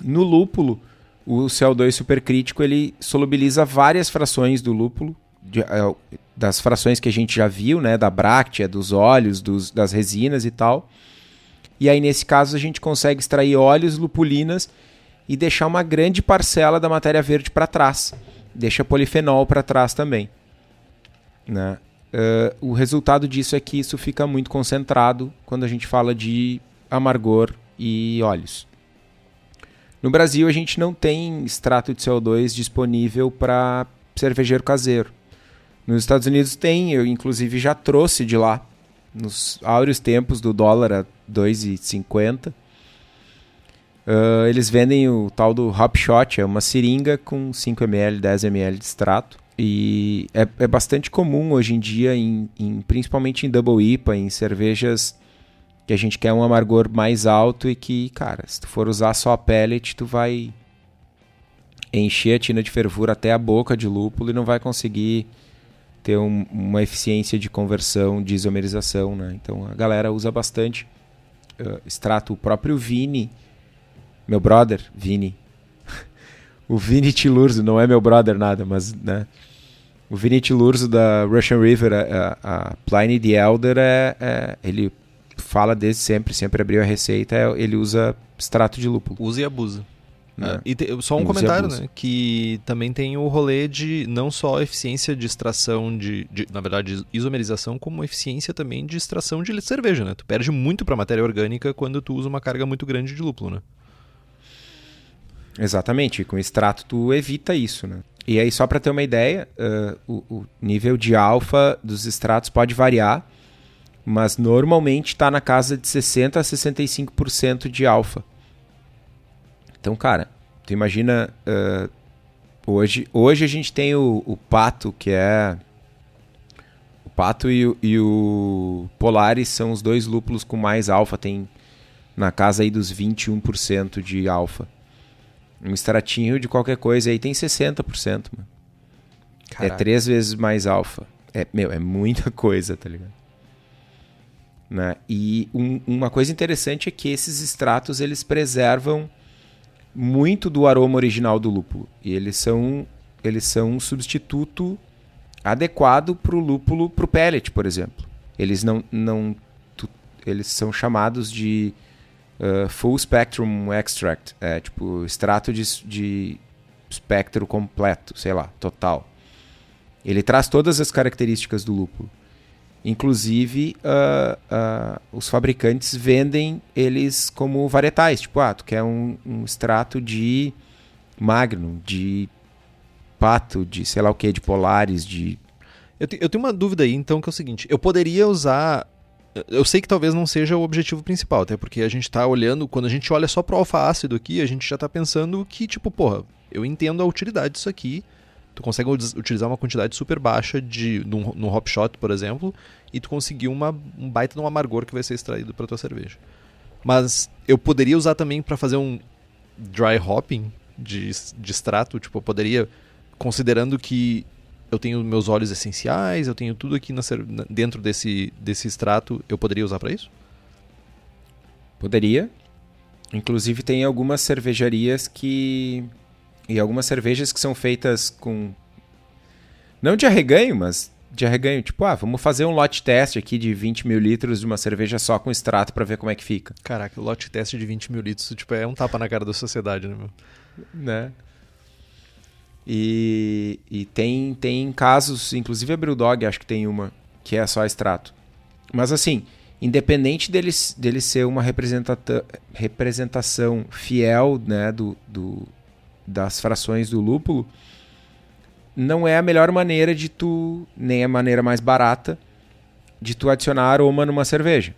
No lúpulo, o CO2 supercrítico ele solubiliza várias frações do lúpulo, de, é, das frações que a gente já viu, né, da bráctea, dos óleos, dos, das resinas e tal. E aí nesse caso a gente consegue extrair óleos, lupulinas e deixar uma grande parcela da matéria verde para trás. Deixa polifenol para trás também. Né? Uh, o resultado disso é que isso fica muito concentrado quando a gente fala de amargor e óleos. No Brasil, a gente não tem extrato de CO2 disponível para cervejeiro caseiro. Nos Estados Unidos tem, eu inclusive já trouxe de lá, nos áureos tempos do dólar a 2,50. Uh, eles vendem o tal do Hop Shot, é uma seringa com 5 ml, 10 ml de extrato. E é, é bastante comum hoje em dia, em, em, principalmente em Double IPA, em cervejas que a gente quer um amargor mais alto e que, cara, se tu for usar só a pellet, tu vai encher a tina de fervura até a boca de lúpulo e não vai conseguir ter um, uma eficiência de conversão, de isomerização, né? Então a galera usa bastante uh, extrato. O próprio Vini meu brother, Vini. o Vini Tilurzo, não é meu brother nada, mas, né? O Vini Tilurzo da Russian River, a, a Pliny the Elder, é, é, ele fala desde sempre, sempre abriu a receita, é, ele usa extrato de lúpulo. Usa e abusa. É. E te, só um comentário, né? Que também tem o rolê de não só eficiência de extração de, de, na verdade, isomerização, como eficiência também de extração de cerveja, né? Tu perde muito para matéria orgânica quando tu usa uma carga muito grande de lúpulo, né? Exatamente, com extrato tu evita isso, né? E aí, só para ter uma ideia, uh, o, o, nível de alfa dos extratos pode variar, mas normalmente está na casa de 60% a 65% de alfa. Então, cara, tu imagina. Uh, hoje, hoje a gente tem o, o pato, que é. O pato e o, e o Polaris são os dois lúpulos com mais alfa, tem na casa aí dos 21% de alfa. Um extratinho de qualquer coisa aí tem 60%, mano. É três vezes mais alfa. É, meu, é muita coisa, tá ligado? Né? E um, uma coisa interessante é que esses extratos eles preservam muito do aroma original do lúpulo. E eles são, eles são um substituto adequado para o lúpulo, para o pellet, por exemplo. Eles não, não tu, eles são chamados de uh, full spectrum extract, é tipo extrato de, de espectro completo, sei lá, total. Ele traz todas as características do lúpulo. Inclusive, uh, uh, os fabricantes vendem eles como varietais. Tipo, ah, tu quer um, um extrato de Magnum, de Pato, de sei lá o que, de Polaris, de... Eu, te, eu tenho uma dúvida aí, então, que é o seguinte. Eu poderia usar... Eu sei que talvez não seja o objetivo principal, até porque a gente está olhando... Quando a gente olha só pro alfa-ácido aqui, a gente já está pensando que, tipo, porra, eu entendo a utilidade disso aqui tu consegue utilizar uma quantidade super baixa de no, no hop shot, por exemplo, e tu conseguir uma, um baita de um amargor que vai ser extraído para tua cerveja. Mas eu poderia usar também para fazer um dry hopping de, de extrato, tipo, eu poderia considerando que eu tenho meus óleos essenciais, eu tenho tudo aqui na, dentro desse, desse extrato, eu poderia usar para isso? Poderia. Inclusive tem algumas cervejarias que e algumas cervejas que são feitas com. Não de arreganho, mas de arreganho. Tipo, ah, vamos fazer um lote teste aqui de 20 mil litros de uma cerveja só com extrato para ver como é que fica. Caraca, o lote teste de 20 mil litros tipo, é um tapa na cara da sociedade, né, meu? Né? E, e tem, tem casos, inclusive a Brewdog acho que tem uma, que é só extrato. Mas assim, independente dele, dele ser uma representação fiel né, do, do, das frações do lúpulo, não é a melhor maneira de tu, nem a maneira mais barata de tu adicionar aroma numa cerveja.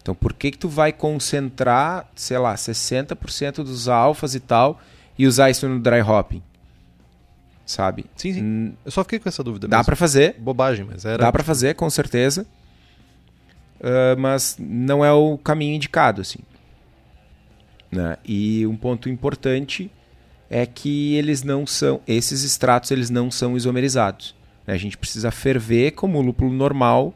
Então, por que que tu vai concentrar, sei lá, 60% dos alfas e tal e usar isso no dry hopping? Sabe? Sim, sim. Hum, Eu só fiquei com essa dúvida. Dá para fazer. Bobagem, mas era. Dá para fazer, com certeza. Uh, mas não é o caminho indicado, assim. Né? E um ponto importante é que eles não são, esses extratos eles não são isomerizados. Né? A gente precisa ferver como lúpulo normal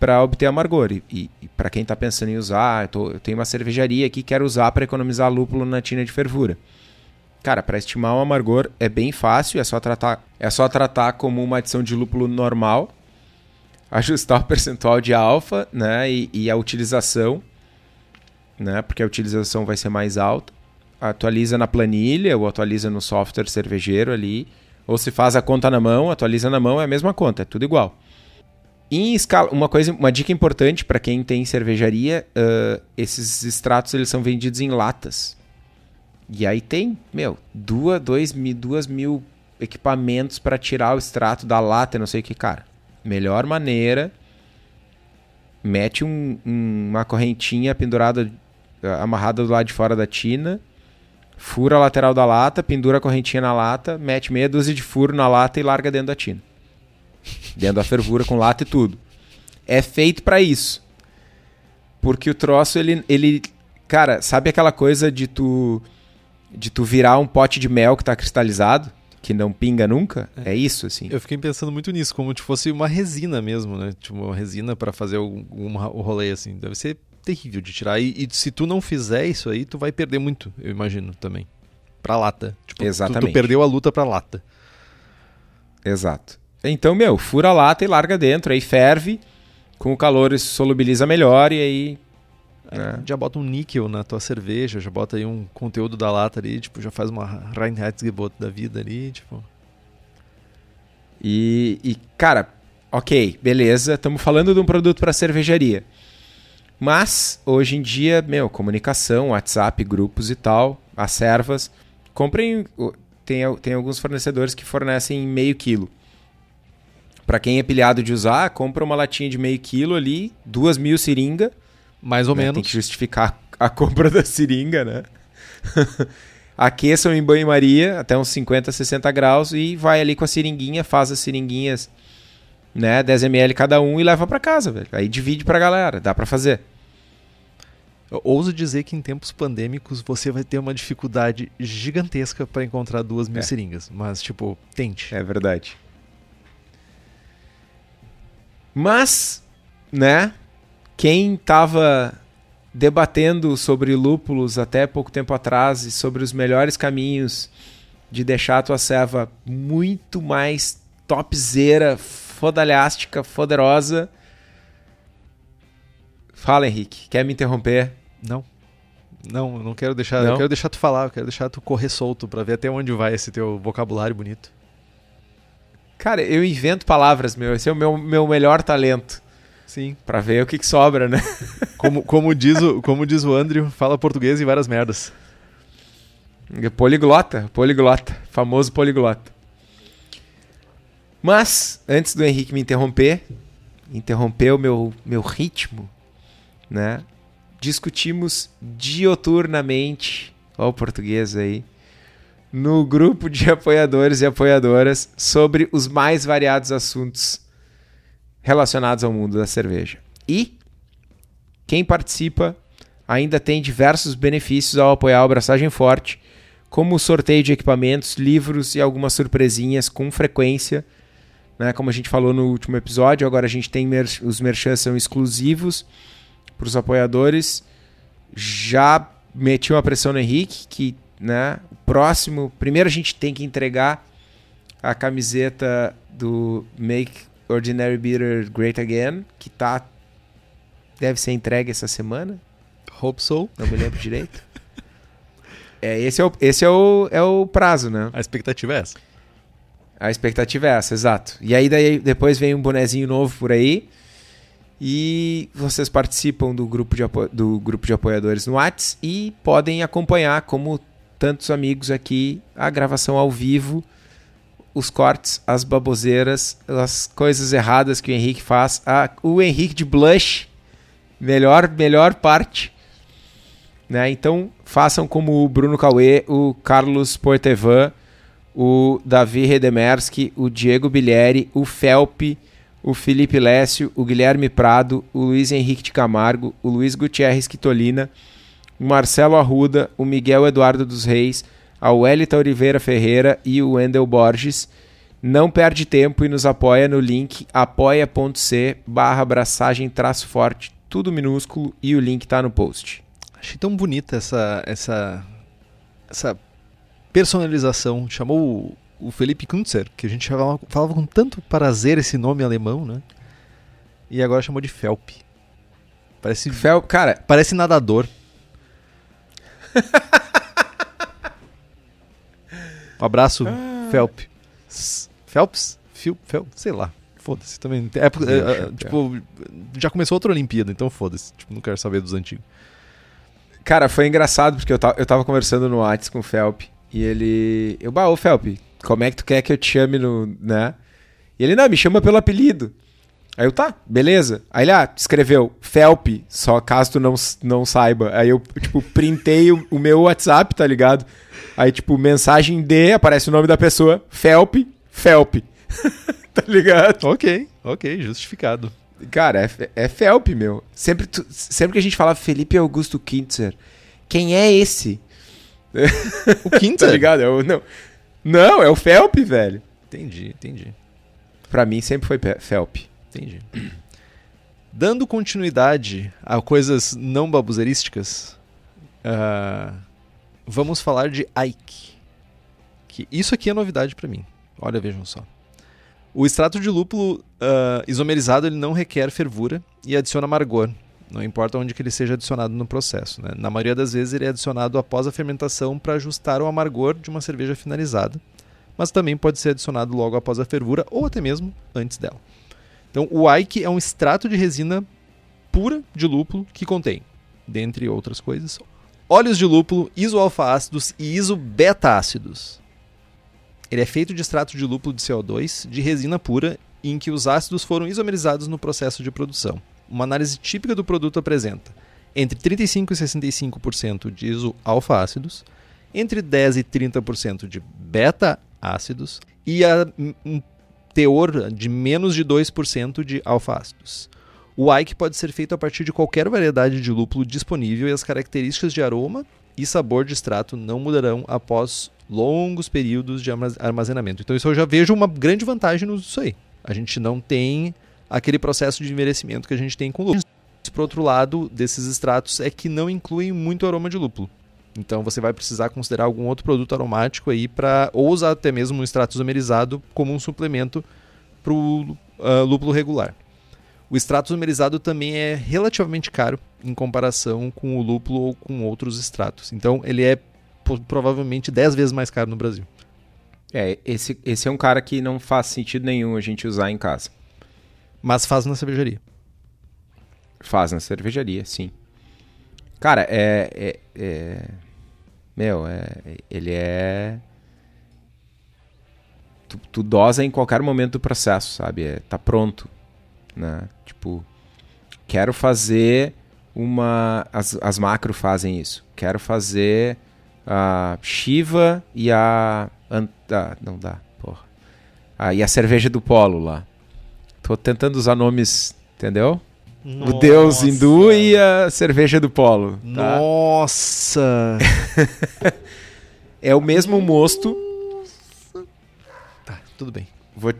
para obter amargor. E, e, e para quem está pensando em usar, eu, tô, eu, tenho uma cervejaria aqui que quero usar para economizar lúpulo na tina de fervura. Cara, para estimar o amargor é bem fácil, é só tratar, é só tratar como uma adição de lúpulo normal, ajustar o percentual de alfa, né, e, e a utilização, né, porque a utilização vai ser mais alta atualiza na planilha ou atualiza no software cervejeiro ali, ou se faz a conta na mão, atualiza na mão, é a mesma conta, é tudo igual. Em escala, uma coisa, uma dica importante para quem tem cervejaria, uh, esses extratos eles são vendidos em latas. E aí tem, meu, duas, dois, duas mil equipamentos para tirar o extrato da lata, não sei o que, cara. Melhor maneira, mete um, um, uma correntinha pendurada, amarrada do lado de fora da tina, fura a lateral da lata, pendura a correntinha na lata, mete meia dúzia de furo na lata e larga dentro da tina. dentro da fervura com lata e tudo. É feito para isso. Porque o troço, ele, ele. Cara, sabe aquela coisa de tu. De tu virar um pote de mel que tá cristalizado? Que não pinga nunca? É, é isso, assim. Eu fiquei pensando muito nisso, como se fosse uma resina mesmo, né? Tipo, uma resina para fazer o, um, o rolê, assim. Deve ser terrível de tirar. E, e, se tu não fizer isso aí, tu vai perder muito, eu imagino também. Pra lata. Tipo, Exatamente. Tu, tu perdeu a luta pra lata. Exato. Então, meu, fura a lata e larga dentro, aí ferve, com o calor isso solubiliza melhor e aí. É. Já bota um níquel na tua cerveja, já bota aí um conteúdo da lata ali, tipo, já faz uma Reinheitsgebot da vida ali, tipo. E, e cara, ok, beleza, estamos falando de um produto para cervejaria. Mas, hoje em dia, meu, comunicação, WhatsApp, grupos e tal, as servas, comprem. Tem, tem alguns fornecedores que fornecem meio quilo. Para quem é pilhado de usar, compra uma latinha de meio quilo ali, duas mil seringa. Mais ou né? menos. Tem que justificar a compra da seringa, né? Aqueçam em banho-maria até uns 50, 60 graus e vai ali com a seringuinha, faz as seringuinhas, né, 10 ml cada um e leva para casa, velho. Aí divide pra galera, dá para fazer. Eu ouso dizer que em tempos pandêmicos você vai ter uma dificuldade gigantesca para encontrar duas mil é. seringas, mas tipo, tente. É verdade. Mas, né, quem tava debatendo sobre lúpulos até pouco tempo atrás e sobre os melhores caminhos de deixar a tua serva muito mais topzera, fodalhástica, foderosa. Fala, Henrique. Quer me interromper? Não. Não, eu não quero deixar. Não? Eu quero deixar tu falar, eu quero deixar tu correr solto para ver até onde vai esse teu vocabulário bonito. Cara, eu invento palavras, meu. Esse é o meu, meu melhor talento. Sim. Pra ver o que, que sobra, né? Como, como, diz o, como diz o Andrew, fala português e várias merdas. Poliglota, poliglota. Famoso poliglota. Mas, antes do Henrique me interromper, interromper o meu, meu ritmo, né? Discutimos dioturnamente, ó o português aí, no grupo de apoiadores e apoiadoras sobre os mais variados assuntos relacionados ao mundo da cerveja. E quem participa ainda tem diversos benefícios ao apoiar o Abraçagem Forte, como sorteio de equipamentos, livros e algumas surpresinhas com frequência. Né? Como a gente falou no último episódio, agora a gente tem mer os merchants são exclusivos para os apoiadores. Já meti uma pressão no Henrique que né, o próximo, primeiro a gente tem que entregar a camiseta do Make Ordinary Beer Great Again, que tá deve ser entregue essa semana. Hope so. Não me lembro direito. É, esse é o, esse é o, é o prazo, né? A expectativa é essa. A expectativa é essa, exato. E aí daí, depois vem um bonezinho novo por aí. E vocês participam do grupo de, do grupo de apoiadores no Whats e podem acompanhar, como tantos amigos aqui, a gravação ao vivo os cortes, as baboseiras, as coisas erradas que o Henrique faz. Ah, o Henrique de Blush, melhor, melhor parte. Né? Então façam como o Bruno Cauê, o Carlos Portevan, o Davi Redemerski, o Diego Bilieri, o Felpe, o Felipe Lécio, o Guilherme Prado, o Luiz Henrique de Camargo, o Luiz Gutierrez Quitolina, o Marcelo Arruda, o Miguel Eduardo dos Reis, ao Elita Oliveira Ferreira e o Wendel Borges. Não perde tempo e nos apoia no link apoia.c barra abraçagem traço forte, tudo minúsculo e o link está no post. Achei tão bonita essa, essa, essa personalização. Chamou o, Felipe Kuntzer, que a gente falava, falava com tanto prazer esse nome alemão, né? E agora chamou de Felp. Parece. Felp, cara. Parece nadador. Um abraço, ah. Felp. Phelps? Phil? Sei lá. Foda-se também. É, é, é, tipo, já começou outra Olimpíada, então foda-se. Tipo, não quero saber dos antigos. Cara, foi engraçado porque eu tava, eu tava conversando no Whats com o Felp e ele. Eu, bah, ô Felp, como é que tu quer que eu te chame no. né? E ele, não, me chama pelo apelido. Aí eu, tá, beleza. Aí ele, ah, escreveu Felp, só caso tu não, não saiba. Aí eu, tipo, printei o, o meu WhatsApp, tá ligado? Aí, tipo, mensagem D, aparece o nome da pessoa, Felp, Felp. tá ligado? Ok, ok, justificado. Cara, é, é Felp, meu. Sempre, tu, sempre que a gente fala Felipe Augusto Kintzer, quem é esse? O Kintzer? tá ligado? É não. não, é o Felp, velho. Entendi, entendi. Pra mim sempre foi Felp. Entendi. Dando continuidade a coisas não babuzeirísticas, uh, vamos falar de Ike. Que isso aqui é novidade para mim. Olha, vejam só. O extrato de lúpulo uh, isomerizado ele não requer fervura e adiciona amargor, não importa onde que ele seja adicionado no processo. Né? Na maioria das vezes ele é adicionado após a fermentação para ajustar o amargor de uma cerveja finalizada, mas também pode ser adicionado logo após a fervura ou até mesmo antes dela. Então, o Ike é um extrato de resina pura de lúpulo que contém, dentre outras coisas, óleos de lúpulo, isoalfa-ácidos e isobeta-ácidos. Ele é feito de extrato de lúpulo de CO2 de resina pura em que os ácidos foram isomerizados no processo de produção. Uma análise típica do produto apresenta entre 35% e 65% de isoalfa-ácidos, entre 10% e 30% de beta-ácidos e a, um teor de menos de 2% de alfa-ácidos. O Ike pode ser feito a partir de qualquer variedade de lúpulo disponível e as características de aroma e sabor de extrato não mudarão após longos períodos de armazenamento. Então isso eu já vejo uma grande vantagem nisso aí. A gente não tem aquele processo de envelhecimento que a gente tem com lúpulo. Por outro lado, desses extratos é que não incluem muito aroma de lúpulo. Então você vai precisar considerar algum outro produto aromático aí para ou usar até mesmo um extrato isomerizado como um suplemento para o uh, ah, lúpulo regular. O extrato isomerizado também é relativamente caro em comparação com o lúpulo ou com outros extratos. Então ele é provavelmente 10 vezes mais caro no Brasil. É, esse, esse é um cara que não faz sentido nenhum a gente usar em casa. Mas faz na cervejaria. Faz na cervejaria, sim. Cara, é, é, é meu, é, ele é. Tu, tu, dosa em qualquer momento do processo, sabe? É, tá pronto. Né? Tipo, quero fazer uma. As, as macro fazem isso. Quero fazer a Shiva e a. Ah, não dá, porra. Ah, e a cerveja do Polo lá. Tô tentando usar nomes, entendeu? Nossa. O deus hindu e a cerveja do polo. Tá? Nossa! é o mesmo mosto. Tá, tudo bem. Vou,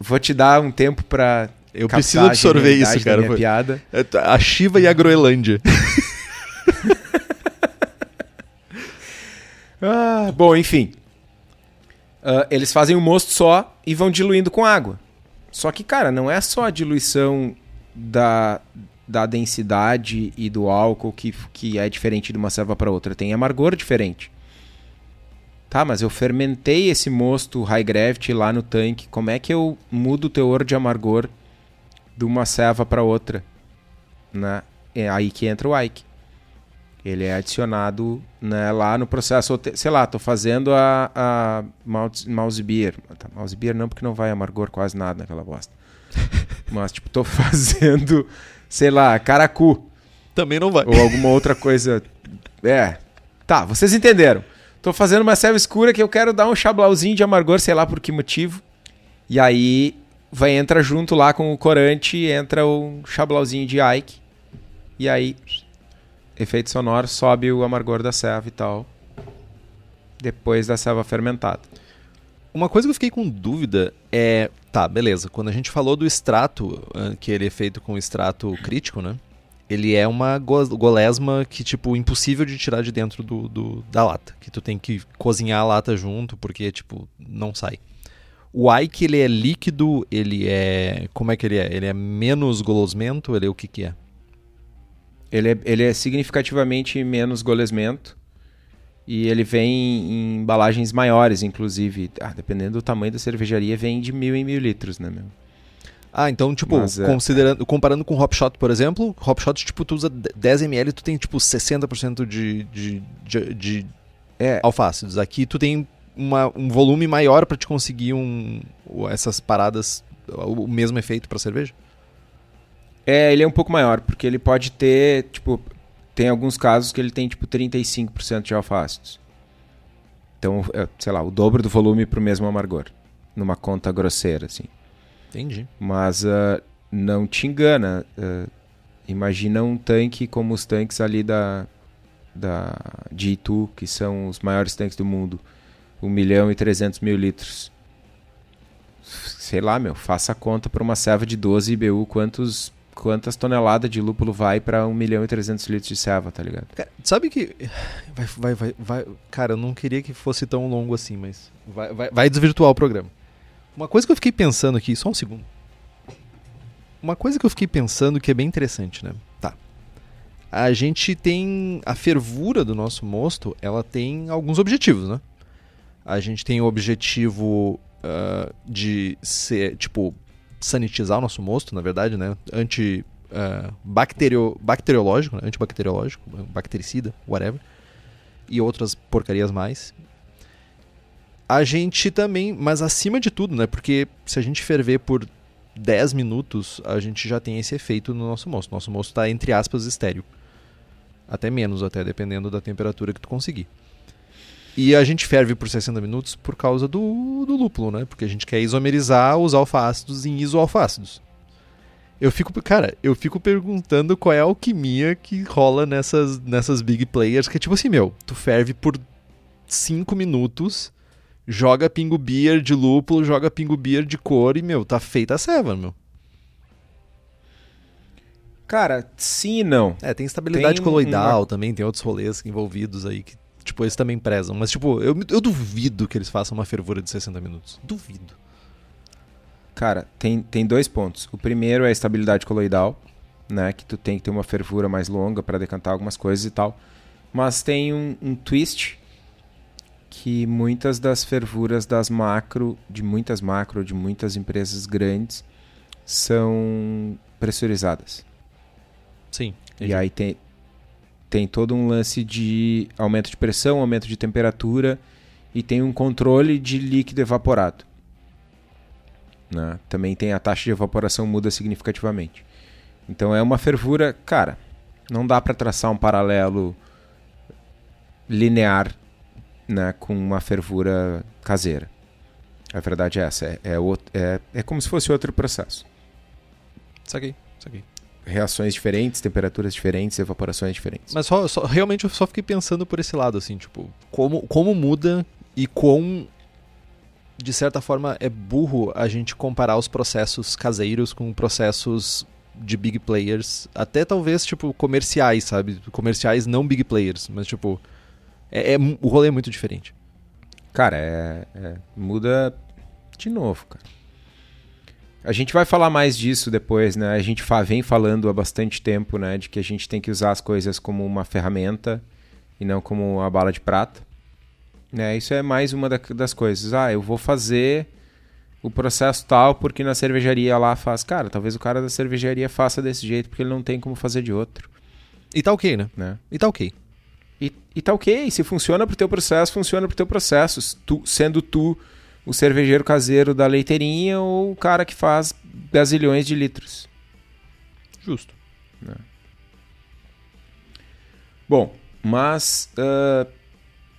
vou te dar um tempo pra. Eu preciso absorver isso, cara. Foi... Piada. É, tá, a Shiva e a Groenlândia. ah, bom, enfim. Uh, eles fazem o mosto só e vão diluindo com água. Só que, cara, não é só a diluição da, da densidade e do álcool que, que é diferente de uma serva para outra. Tem amargor diferente. Tá, mas eu fermentei esse mosto high gravity lá no tanque. Como é que eu mudo o teor de amargor de uma serva para outra? Né? É aí que entra o Ike. Ele é adicionado né, lá no processo. Sei lá, tô fazendo a, a mouse beer. Mouse beer não, porque não vai amargor quase nada naquela bosta. Mas, tipo, tô fazendo, sei lá, caracu. Também não vai. Ou alguma outra coisa. É. Tá, vocês entenderam. Tô fazendo uma selva escura que eu quero dar um chablauzinho de amargor, sei lá por que motivo. E aí vai entra junto lá com o corante, entra um chablauzinho de Ike. E aí efeito sonoro sobe o amargor da selva e tal. Depois da selva fermentada. Uma coisa que eu fiquei com dúvida é. Tá, beleza. Quando a gente falou do extrato, que ele é feito com extrato crítico, né? Ele é uma golesma que, tipo, impossível de tirar de dentro do, do, da lata. Que tu tem que cozinhar a lata junto, porque, tipo, não sai. O Ike, ele é líquido, ele é... Como é que ele é? Ele é menos golosmento? Ele é o que que é? Ele é, ele é significativamente menos golesmento. E ele vem em embalagens maiores, inclusive. Ah, dependendo do tamanho da cervejaria, vem de mil em mil litros, né, meu? Ah, então, tipo, Mas, é, considerando, é... comparando com Hop Shot, por exemplo, Hop Shot, tipo, tu usa 10ml, tu tem, tipo, 60% de, de, de, de é. alfácidos. Aqui tu tem uma, um volume maior para te conseguir um, essas paradas, o mesmo efeito para cerveja? É, ele é um pouco maior, porque ele pode ter, tipo, tem alguns casos que ele tem tipo 35% de alfa-ácidos. Então, é, sei lá, o dobro do volume para o mesmo amargor. Numa conta grosseira, assim. Entendi. Mas uh, não te engana. Uh, imagina um tanque como os tanques ali da, da de Itu, que são os maiores tanques do mundo. 1 milhão e 300 mil litros. Sei lá, meu, faça a conta para uma serva de 12 IBU, quantos quantas toneladas de lúpulo vai pra 1 milhão e 300 litros de ceva, tá ligado? Cara, sabe que. Vai, vai, vai, vai. Cara, eu não queria que fosse tão longo assim, mas. Vai, vai, vai desvirtuar o programa. Uma coisa que eu fiquei pensando aqui, só um segundo. Uma coisa que eu fiquei pensando que é bem interessante, né? Tá. A gente tem. A fervura do nosso mosto, ela tem alguns objetivos, né? A gente tem o objetivo uh, de ser, tipo, sanitizar o nosso mosto, na verdade, né? Anti. Uh, bacterio, bacteriológico, né? antibacteriológico, bactericida, whatever. E outras porcarias mais. A gente também, mas acima de tudo, né? Porque se a gente ferver por 10 minutos, a gente já tem esse efeito no nosso mosto. Nosso mosto está, entre aspas, estéreo. Até menos, até dependendo da temperatura que tu conseguir. E a gente ferve por 60 minutos por causa do, do lúpulo, né? Porque a gente quer isomerizar os alfa-ácidos em isoalfácidos. Eu fico, cara, eu fico perguntando qual é a alquimia que rola nessas, nessas big players, que é tipo assim, meu, tu ferve por 5 minutos, joga pingo beer de lúpulo, joga pingo beer de cor e, meu, tá feita a ceva, meu. Cara, sim e não. É, tem estabilidade Tem coloidal uma- também, tem outros rolês envolvidos aí que, tipo, eles também prezam. Mas, tipo, eu, eu duvido que eles façam uma fervura de 60 minutos. Duvido. Cara, tem, tem dois pontos. O primeiro é a estabilidade coloidal, né? Que tu tem que ter uma fervura mais longa para decantar algumas coisas e tal. Mas tem um, um twist que muitas das fervuras das macro, de muitas macro, de muitas empresas grandes, são pressurizadas. Sim. E aí tem, tem todo um lance de aumento de pressão, aumento de temperatura e tem um controle de líquido evaporado. Né? Também tem a taxa de evaporação muda significativamente. Então é uma fervura, cara, não dá para traçar um paralelo linear né, com uma fervura caseira. A verdade é essa, é, é, é, é como se fosse outro processo Saquei, saquei. Reações diferentes, temperaturas diferentes, evaporações diferentes. Mas só, só- realmente eu só fiquei pensando por esse lado, assim, tipo, como, como muda e quão, de certa forma, é burro a gente comparar os processos caseiros com processos de big players, até talvez, tipo, comerciais, sabe? Comerciais não big players, mas, tipo, é, é o rolê é muito diferente. Cara, é, é- muda de novo, cara. A gente vai falar mais disso depois, né? A gente vem falando há bastante tempo, né? De que a gente tem que usar as coisas como uma ferramenta e não como uma bala de prata. Né? Isso é mais uma da- das coisas. Ah, eu vou fazer o processo tal porque na cervejaria lá faz. Cara, talvez o cara da cervejaria faça desse jeito porque ele não tem como fazer de outro, E tá ok, né? né? E tá ok. E, e tá ok, se funciona pro teu processo, funciona pro teu processo. Tu, sendo tu o cervejeiro caseiro da leiteirinha ou o cara que faz gazilhões de litros. Justo. Bom, mas ah,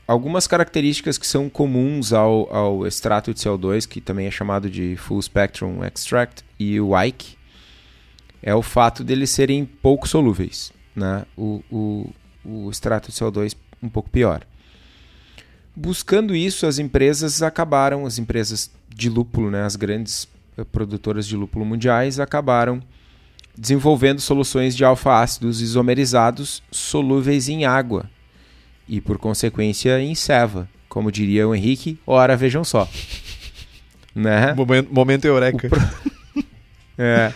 algumas características que são comuns ao, ao extrato de CO2, que também é chamado de Full Spectrum Extract, e o IKE, é o fato deles serem pouco solúveis. Né? O, o, o extrato de CO2 um pouco pior. Buscando isso, as empresas acabaram, as empresas de lúpulo, né, as grandes eh, produtoras de lúpulo mundiais, acabaram desenvolvendo soluções de alfa-ácidos isomerizados solúveis em água e, por consequência, em ceva. Como diria o Henrique, ora vejam só. Né? Momento, momento eureka. O, pro- É.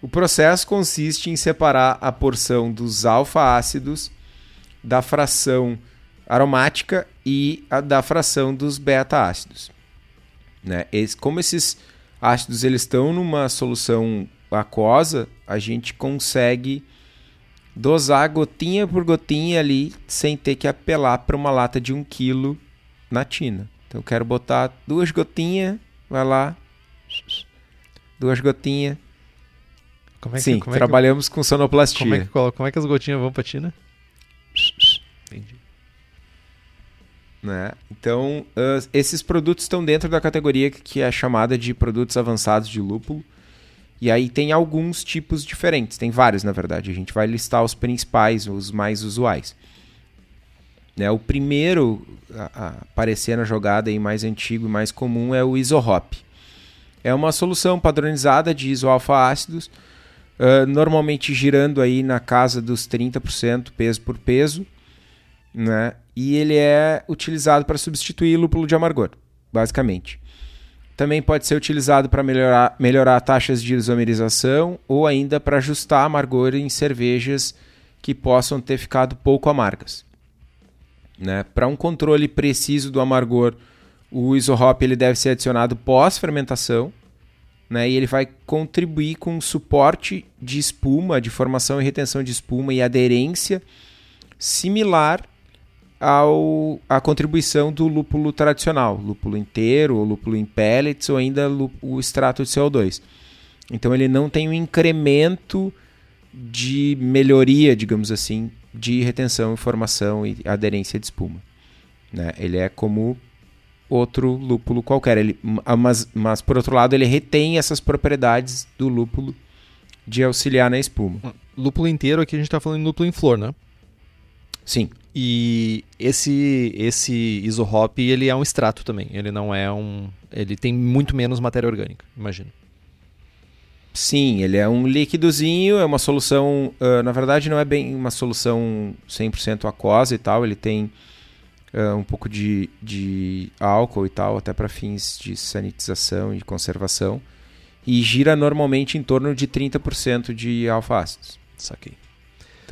O processo consiste em separar a porção dos alfa-ácidos da fração aromática e a da fração dos beta-ácidos. Né? Esse- como esses ácidos eles estão numa solução aquosa, a gente consegue dosar gotinha por gotinha ali sem ter que apelar para uma lata de um quilo na tina. Então eu quero botar duas gotinhas, vai lá, duas gotinhas. Como é que, Sim, como é que- trabalhamos com sonoplastia. Como é, que, colo- como é que as gotinhas vão pra Tina? Né? Então, ah, esses produtos estão dentro da categoria que é chamada de produtos avançados de lúpulo. E aí tem alguns tipos diferentes, tem vários na verdade. A gente vai listar os principais, os mais usuais. Né? O primeiro a, a aparecer na jogada e mais antigo e mais comum é o isohop. É uma solução padronizada de isoalfa-ácidos uh, normalmente girando aí na casa dos 30% peso por peso, né? E ele é utilizado para substituir lúpulo de amargor, basicamente. Também pode ser utilizado para melhorar, melhorar taxas de isomerização ou ainda para ajustar amargor em cervejas que possam ter ficado pouco amargas. Né? Para um controle preciso do amargor, o isohop ele deve ser adicionado pós-fermentação né? e ele vai contribuir com suporte de espuma, de formação e retenção de espuma e aderência similar ao, à contribuição do lúpulo tradicional, lúpulo inteiro, ou lúpulo em pellets, ou ainda o extrato de CO2. Então ele não tem um incremento de melhoria, digamos assim, de retenção, formação e aderência de espuma. Né? Ele é como outro lúpulo qualquer. Ele, mas, mas, por outro lado, ele retém essas propriedades do lúpulo de auxiliar na espuma. Lúpulo inteiro, aqui a gente está falando de lúpulo em flor, né? Sim. E esse esse isohop, ele é um extrato também. Ele não é um... Ele tem muito menos matéria orgânica, imagino. Sim, ele é um líquidozinho, é uma solução. Uh, na verdade, não é bem uma solução 100% aquosa e tal. Ele tem uh, um pouco de, de álcool e tal, até para fins de sanitização e conservação. E gira normalmente em torno de 30% de alfa-ácidos. Saquei.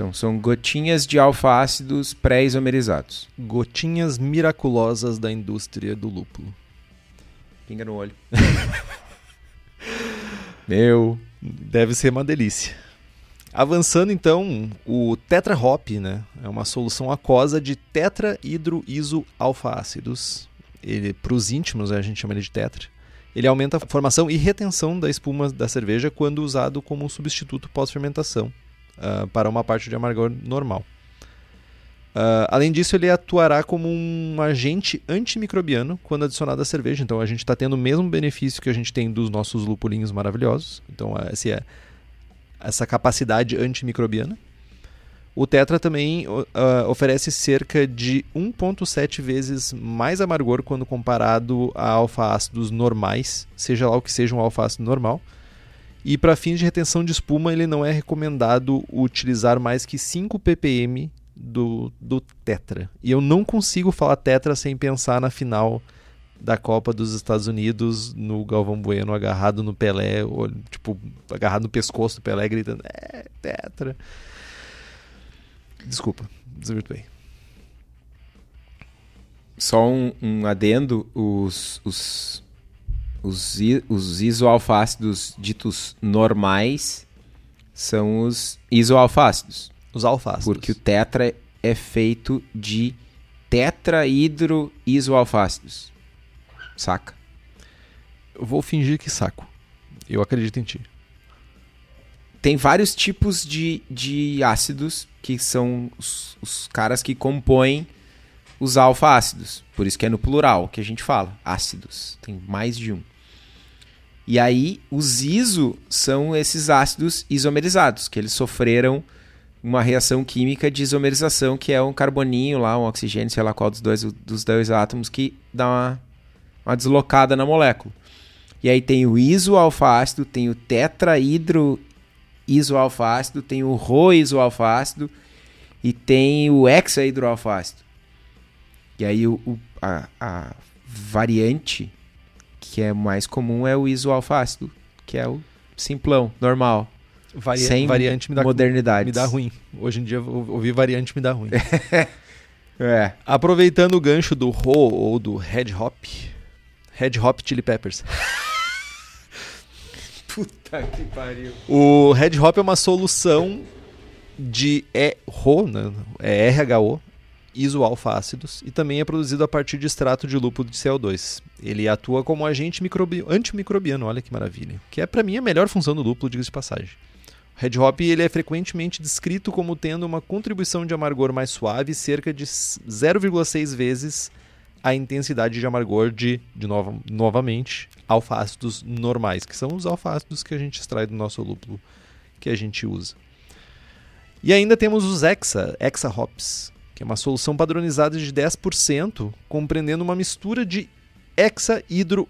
Então, são gotinhas de alfa-ácidos pré-isomerizados. Gotinhas miraculosas da indústria do lúpulo. Pinga no olho. Meu, deve ser uma delícia. Avançando então, o Tetra Hop, né, é uma solução aquosa de tetra-hidro-iso-alfa-ácidos. Ele para os íntimos, né, a gente chama ele de tetra. Ele aumenta a formação e retenção da espuma da cerveja quando usado como um substituto pós-fermentação uh, para uma parte de amargor normal. Uh, além disso, ele atuará como um agente antimicrobiano quando adicionado à cerveja. Então, a gente está tendo o mesmo benefício que a gente tem dos nossos lupulinhos maravilhosos. Então, essa é essa capacidade antimicrobiana. O Tetra também uh, oferece cerca de 1,7 vezes mais amargor quando comparado a alfa-ácidos normais, seja lá o que seja um alfa-ácido normal. E para fins de retenção de espuma, ele não é recomendado utilizar mais que 5 ppm do, do Tetra. E eu não consigo falar Tetra sem pensar na final da Copa dos Estados Unidos no Galvão Bueno agarrado no Pelé, ou, tipo, agarrado no pescoço do Pelé gritando: É, Tetra. Desculpa, desvirtuei. Só um, um adendo: os, os, os, os isoalfácidos ditos normais são os isoalfácidos. Os alfácidos. Porque o tetra é feito de tetrahidroisoalfácidos. Saca? Eu vou fingir que saco. Eu acredito em ti. Tem vários tipos de, de ácidos que são os, os caras que compõem os alfa-ácidos. Por isso que é no plural que a gente fala. Ácidos. Tem mais de um. E aí, os iso são esses ácidos isomerizados, que eles sofreram uma reação química de isomerização, que é um carboninho lá, um oxigênio, sei lá qual dos dois, dos dois átomos, que dá uma, uma deslocada na molécula. E aí tem o isoalfácido, tem o tetrahidro isoalfácido, tem o ro-isoalfácido e tem o hexahidroalfácido. E aí o, o a, a, variante que é mais comum é o isoalfácido, que é o simplão, normal. Sem variante me dá modernidade. Me dá ruim. Hoje em dia ouvir variante me dá ruim. é. Aproveitando o gancho do Ro ou do Red Hop, Red Hop Chili Peppers. Puta que pariu. O Red Hop é uma solução de E-RO, né? é RHO, isoalfácidos e também é produzido a partir de extrato de lúpulo de CO2. Ele atua como agente microbi antimicrobiano, olha que maravilha. Que é para mim a melhor função do lúpulo, diga-se de passagem. Red Hop ele é frequentemente descrito como tendo uma contribuição de amargor mais suave, cerca de 0,6 vezes a intensidade de amargor de, de nova, novamente, alfácidos normais, que são os alfácidos que a gente extrai do nosso lúpulo que a gente usa. E ainda temos os Hexa, Hexa Hops, que é uma solução padronizada de 10%, compreendendo uma mistura de hexa, hidro,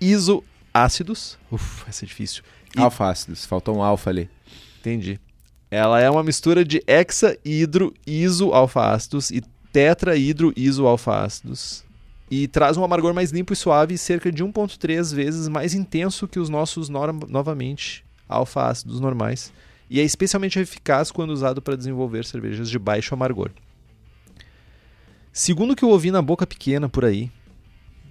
isoácidos, uf, vai ser difícil, E- Alfa-ácidos, faltou um alfa ali. Entendi. Ela é uma mistura de hexa, hidro, iso, alfa-ácidos e tetra, hidro, iso, alfa-ácidos. E traz um amargor mais limpo e suave, cerca de 1.3 vezes mais intenso que os nossos, novamente, alfa-ácidos normais. E é especialmente eficaz quando usado para desenvolver cervejas de baixo amargor. Segundo o que eu ouvi na boca pequena por aí,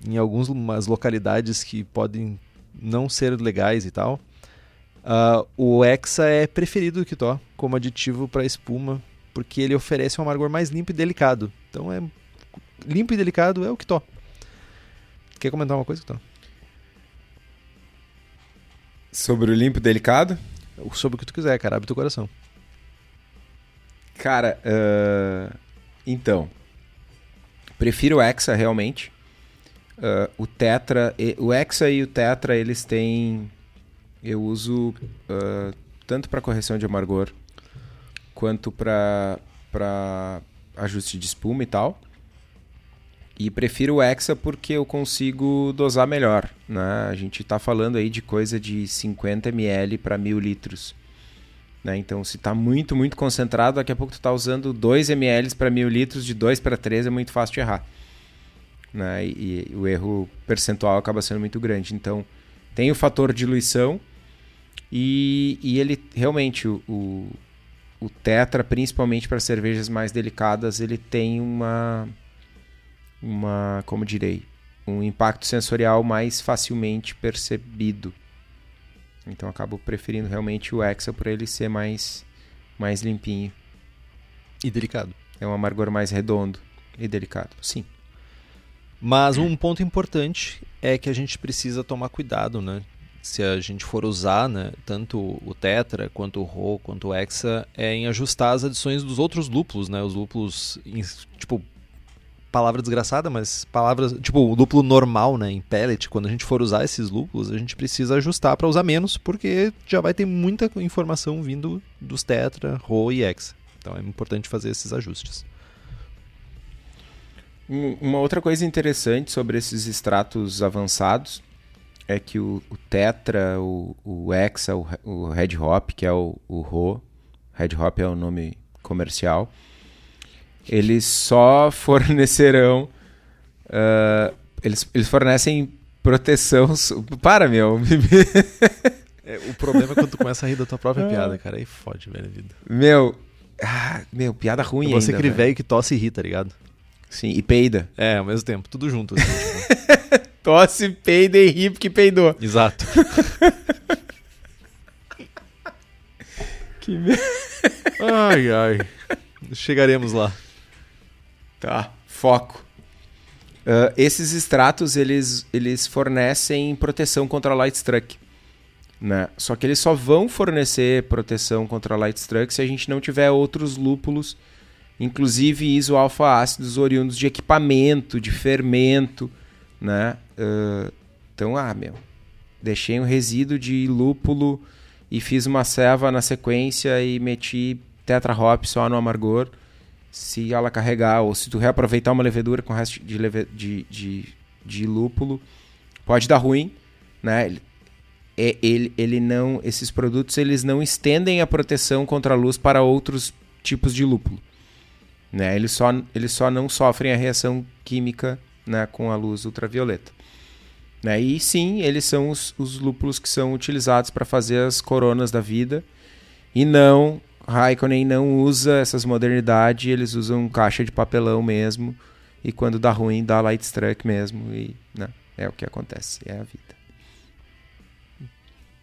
em algumas localidades que podem não ser legais e tal, ah, o Hexa é preferido do Kitó como aditivo para espuma, porque ele oferece um amargor mais limpo e delicado. Então é limpo e delicado é o Kitó. Quer comentar uma coisa, Kitó? Sobre o limpo e delicado? Sobre o que tu quiser, cara, abre teu coração. Cara, ah, então. Prefiro o Hexa realmente. Ah, o Tetra, o Hexa e o Tetra, eles têm. Eu uso ah, tanto para correção de amargor quanto para ajuste de espuma e tal. E prefiro o Hexa porque eu consigo dosar melhor, né? A gente tá falando aí de coisa de 50 ml para 1000 litros. Né? Então, se está muito, muito concentrado, daqui a pouco tu está usando 2 ml para 1000 litros, de 2 para 3 é muito fácil de errar. Né? E, e o erro percentual acaba sendo muito grande. Então, tem o fator diluição e, e ele realmente, o, o, o Tetra, principalmente para cervejas mais delicadas, ele tem uma, uma, como direi, um impacto sensorial mais facilmente percebido. Então acabo preferindo realmente o Hexa por ele ser mais, mais limpinho. E delicado. É um amargor mais redondo e delicado. Sim. Mas um ponto importante é que a gente precisa tomar cuidado, né? Se a gente for usar, né, tanto o Tetra, quanto o Rho, quanto o Hexa, é em ajustar as adições dos outros lúpulos, né? Os lúpulos, tipo, palavra desgraçada, mas palavras, tipo, o lúpulo normal, né, em pellet, quando a gente for usar esses lúpulos, a gente precisa ajustar para usar menos, porque já vai ter muita informação vindo dos Tetra, Rho e Hexa. Então é importante fazer esses ajustes. Um- Uma outra coisa interessante sobre esses extratos avançados é que o, o Tetra, o, o Hexa, o, o Red Hop, que é o, o Rho, Red Hop é o nome comercial, eles só fornecerão. ah, eles, eles fornecem proteção. Para, meu! É, o problema é quando tu começa a rir da tua própria piada, cara. Aí fode, velho, vida. meu! ah, meu, piada ruim É você ainda. aquele velho. velho que tosse e ri, tá ligado? Sim, e peida. É, ao mesmo tempo, tudo junto. Assim, tipo. Tosse, peida e ri porque peidou. Exato. Que merda. Ai, ai. Chegaremos lá. Tá, foco. Ah, esses extratos, eles, eles fornecem proteção contra light struck. Né? Só que eles só vão fornecer proteção contra light struck se a gente não tiver outros lúpulos, inclusive isoalfa-ácidos oriundos de equipamento, de fermento, né? Ah, então, ah, meu, deixei um resíduo de lúpulo e fiz uma ceva na sequência e meti tetra hop só no amargor se ela carregar, ou se tu reaproveitar uma levedura com resto de, leve- de, de, de lúpulo, pode dar ruim, né? Ele, é- ele, ele não, esses produtos eles não estendem a proteção contra a luz para outros tipos de lúpulo, né? Eles só, eles só não sofrem a reação química, né, com a luz ultravioleta. Né? E sim, eles são os, os lúpulos que são utilizados para fazer as coronas da vida, e não Raikkonen não usa essas modernidades, eles usam caixa de papelão mesmo. E quando dá ruim, dá light struck mesmo. E né, é o que acontece, é a vida.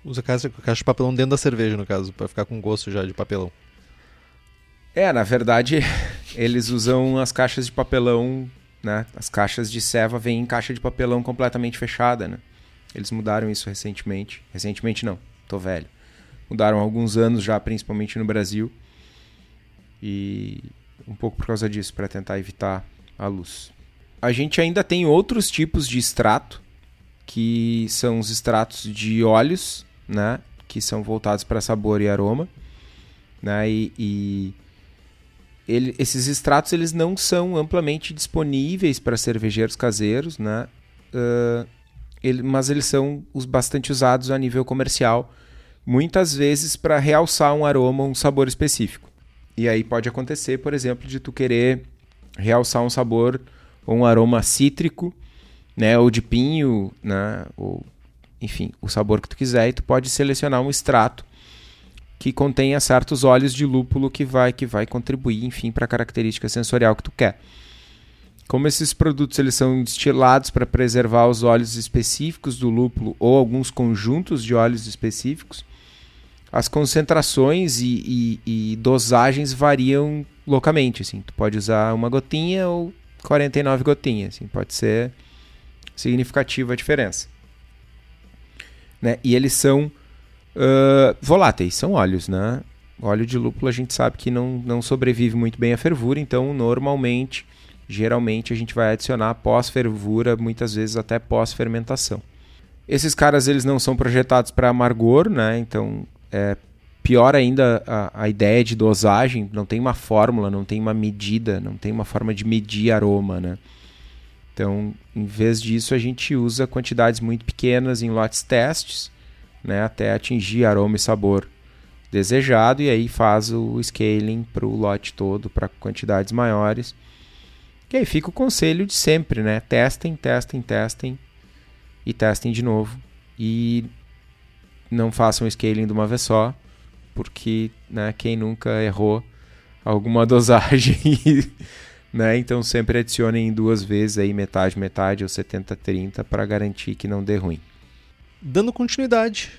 Usa caixa, caixa de papelão dentro da cerveja, no caso, pra ficar com gosto já de papelão. É, na verdade, eles usam as caixas de papelão, né? As caixas de ceva vêm em caixa de papelão completamente fechada, né? Eles mudaram isso recentemente. Recentemente não, tô velho. Mudaram há alguns anos já, principalmente no Brasil. E um pouco por causa disso, para tentar evitar a luz. A gente ainda tem outros tipos de extrato, que são os extratos de óleos, né? Que são voltados para sabor e aroma. Né? E, e ele- esses extratos eles não são amplamente disponíveis para cervejeiros caseiros, né? Ah, ele- mas eles são os bastante usados a nível comercial, muitas vezes para realçar um aroma, um sabor específico. E aí pode acontecer, por exemplo, de tu querer realçar um sabor ou um aroma cítrico, né, ou de pinho, né, ou enfim, o sabor que tu quiser e tu pode selecionar um extrato que contenha certos óleos de lúpulo que vai que vai contribuir, enfim, para a característica sensorial que tu quer. Como esses produtos eles são destilados para preservar os óleos específicos do lúpulo ou alguns conjuntos de óleos específicos, as concentrações e, e, e dosagens variam loucamente. Assim. Tu pode usar uma gotinha ou 49 gotinhas. Assim. Pode ser significativa a diferença. Né? E eles são uh, voláteis, são óleos. Né? Óleo de lúpulo a gente sabe que não, não sobrevive muito bem à fervura, então normalmente, geralmente a gente vai adicionar pós-fervura, muitas vezes até pós-fermentação. Esses caras eles não são projetados para amargor, né? então é, pior ainda a, a, ideia de dosagem, não tem uma fórmula, não tem uma medida, não tem uma forma de medir aroma, né? Então, em vez disso, a gente usa quantidades muito pequenas em lotes testes, né, até atingir aroma e sabor desejado, e aí faz o scaling para o lote todo, para quantidades maiores. E aí fica o conselho de sempre, né? Testem, testem, testem e testem de novo. E não façam scaling de uma vez só, porque né, quem nunca errou alguma dosagem, né? Então sempre adicionem duas vezes aí metade, metade ou 70, 30 para garantir que não dê ruim. Dando continuidade,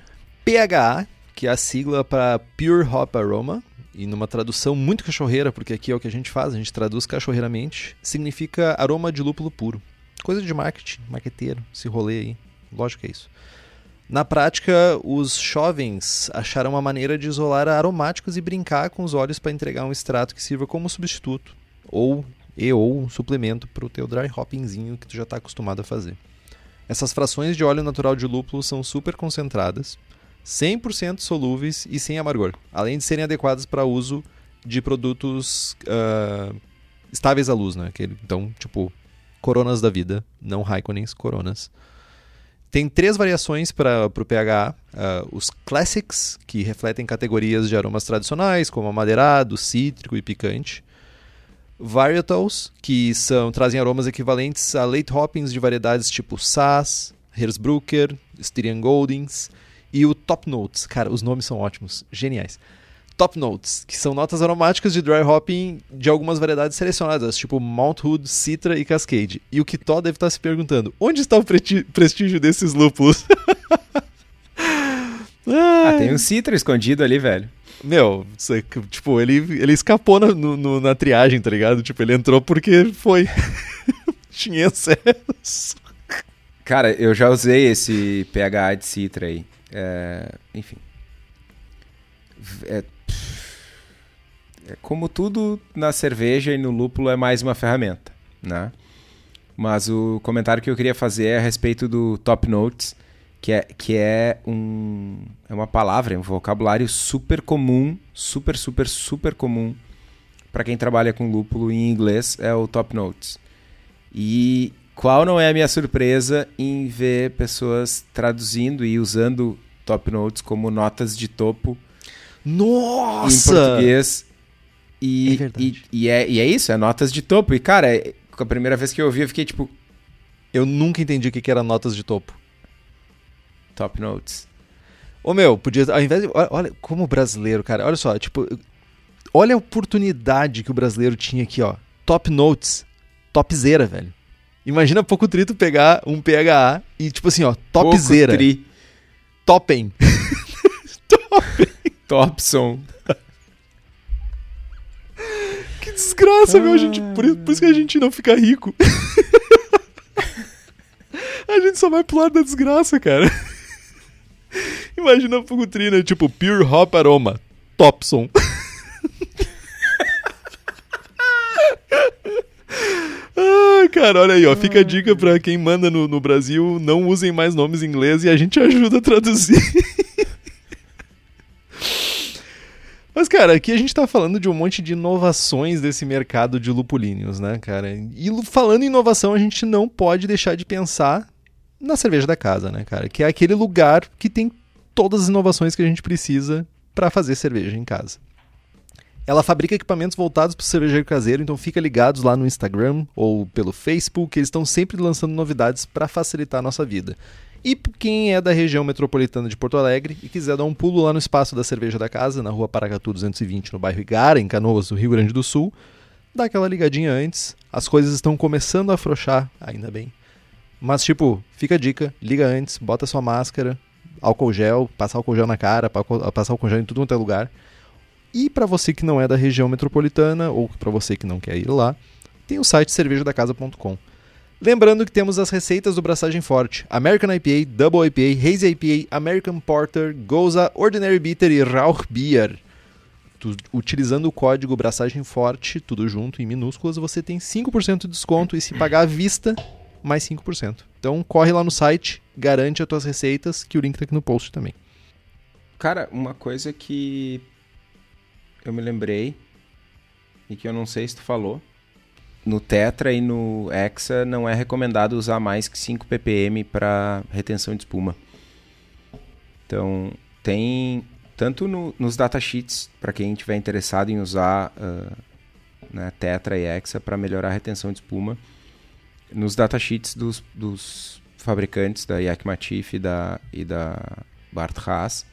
PHA, que é a sigla para Pure Hop Aroma, e numa tradução muito cachorreira, porque aqui é o que a gente faz, a gente traduz cachorreiramente, significa aroma de lúpulo puro. Coisa de marketing, marqueteiro, esse rolê aí. Lógico que é isso. Na prática, os jovens acharam uma maneira de isolar aromáticos e brincar com os óleos para entregar um extrato que sirva como substituto ou e ou um suplemento para o teu dry hoppingzinho que tu já está acostumado a fazer. Essas frações de óleo natural de lúpulo são super concentradas, 100% solúveis e sem amargor, além de serem adequadas para uso de produtos uh, estáveis à luz, né? então, tipo, coronas da vida, não Raikonens, coronas. Tem três variações para o pH. Uh, os Classics, que refletem categorias de aromas tradicionais, como amadeirado, cítrico e picante. Varietals, que são, trazem aromas equivalentes a late hoppings de variedades tipo Sass, Hersbrucker, Styrian Goldings. E o Top Notes. Cara, os nomes são ótimos, geniais. Top Notes, que são notas aromáticas de dry hopping de algumas variedades selecionadas, tipo Mount Hood, Citra e Cascade. E o Kitó deve estar se perguntando: onde está o prestígio desses lúpulos? ah, tem um Citra escondido ali, velho. Meu, tipo, ele, ele escapou na, no, na triagem, tá ligado? Tipo, ele entrou porque foi. Tinha acesso. Cara, eu já usei esse pH de Citra aí. É, enfim. É, é, como tudo na cerveja e no lúpulo é mais uma ferramenta, né? Mas o comentário que eu queria fazer é a respeito do top notes, que é, que é, um, é uma palavra, é um vocabulário super comum, super, super, super comum para quem trabalha com lúpulo em inglês, é o top notes. E qual não é a minha surpresa em ver pessoas traduzindo e usando top notes como notas de topo nossa! Em português. E é, e, e, é, e é isso, é notas de topo. E, cara, é, a primeira vez que eu ouvi, eu fiquei tipo. Eu nunca entendi o que, que era notas de topo. Top notes. Ô meu, podia. Ao invés de. Olha, como brasileiro, cara. Olha só, tipo. Olha a oportunidade que o brasileiro tinha aqui, ó. Top notes. Topzera, velho. Imagina pouco trito pegar um PHA e, tipo assim, ó, topzera. Pouco Topen. Topen. Topson. Desgraça, ah. meu. Gente, por, isso, por isso que a gente não fica rico. a gente só vai pro lado da desgraça, cara. Imagina a Fugutrina, tipo, Pure Hop Aroma. Topson. Ah, cara, olha aí, ó. Fica a dica pra quem manda no, no Brasil: não usem mais nomes em inglês e a gente ajuda a traduzir. Mas, cara, aqui a gente tá falando de um monte de inovações desse mercado de lupulíneos, né, cara? E falando em inovação, a gente não pode deixar de pensar na cerveja da casa, né, cara? Que é aquele lugar que tem todas as inovações que a gente precisa para fazer cerveja em casa. Ela fabrica equipamentos voltados para o cervejeiro caseiro, então fica ligados lá no Instagram ou pelo Facebook, eles estão sempre lançando novidades para facilitar a nossa vida. E quem é da região metropolitana de Porto Alegre e quiser dar um pulo lá no espaço da Cerveja da Casa, na rua Paracatu 220, no bairro Igara, em Canoas, no Rio Grande do Sul, dá aquela ligadinha antes. As coisas estão começando a afrouxar, ainda bem. Mas, tipo, fica a dica, liga antes, bota sua máscara, álcool gel, passa álcool gel na cara, passar álcool gel em tudo quanto é lugar. E para você que não é da região metropolitana, ou para você que não quer ir lá, tem o site cervejadacasa.com. Lembrando que temos as receitas do Braçagem Forte: American IPA, Double IPA, Hazy IPA, American Porter, Goza, Ordinary Bitter e Rauch Beer. Tu, utilizando o código Braçagem Forte, tudo junto em minúsculas, você tem 5% de desconto e se pagar à vista, mais 5%. Então corre lá no site, garante as tuas receitas, que o link tá aqui no post também. Cara, uma coisa que eu me lembrei e que eu não sei se tu falou no Tetra e no Hexa não é recomendado usar mais que 5 ppm para retenção de espuma. Então, tem tanto no, nos datasheets, para quem estiver interessado em usar uh, né, Tetra e Hexa para melhorar a retenção de espuma, nos datasheets dos, dos fabricantes da Yakmatif e da, e da Bart Haas,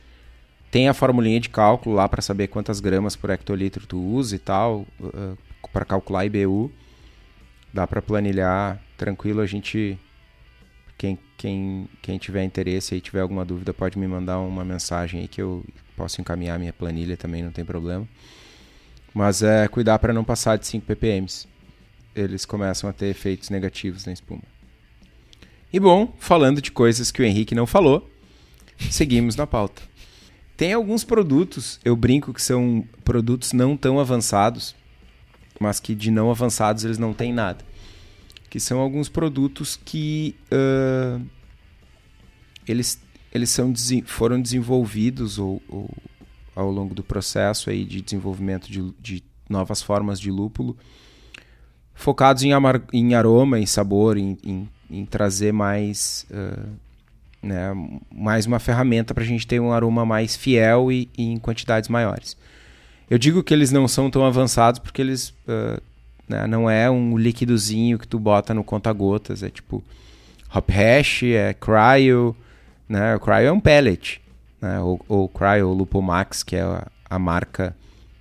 tem a formulinha de cálculo lá para saber quantas gramas por hectolitro tu usa e tal, uh, para calcular IBU dá para planilhar tranquilo. A gente, quem, quem, quem tiver interesse e tiver alguma dúvida, pode me mandar uma mensagem aí que eu posso encaminhar minha planilha também, não tem problema. Mas é cuidar para não passar de 5 ppm. Eles começam a ter efeitos negativos na espuma. E bom, falando de coisas que o Henrique não falou, seguimos na pauta. Tem alguns produtos, eu brinco que são produtos não tão avançados, mas que de não avançados eles não têm nada. Que são alguns produtos que uh, eles, eles são, foram desenvolvidos ou, ou, ao longo do processo aí de desenvolvimento de, de novas formas de lúpulo, focados em, amar, em aroma, em sabor, em, em, em trazer mais, uh, né, mais uma ferramenta para a gente ter um aroma mais fiel e, e em quantidades maiores. Eu digo que eles não são tão avançados porque eles uh, né, não é um líquidozinho que tu bota no conta-gotas. É tipo hop hash, é cryo. Né? O cryo é um pellet. Né? Ou, ou cryo Lupomax, que é a, a marca.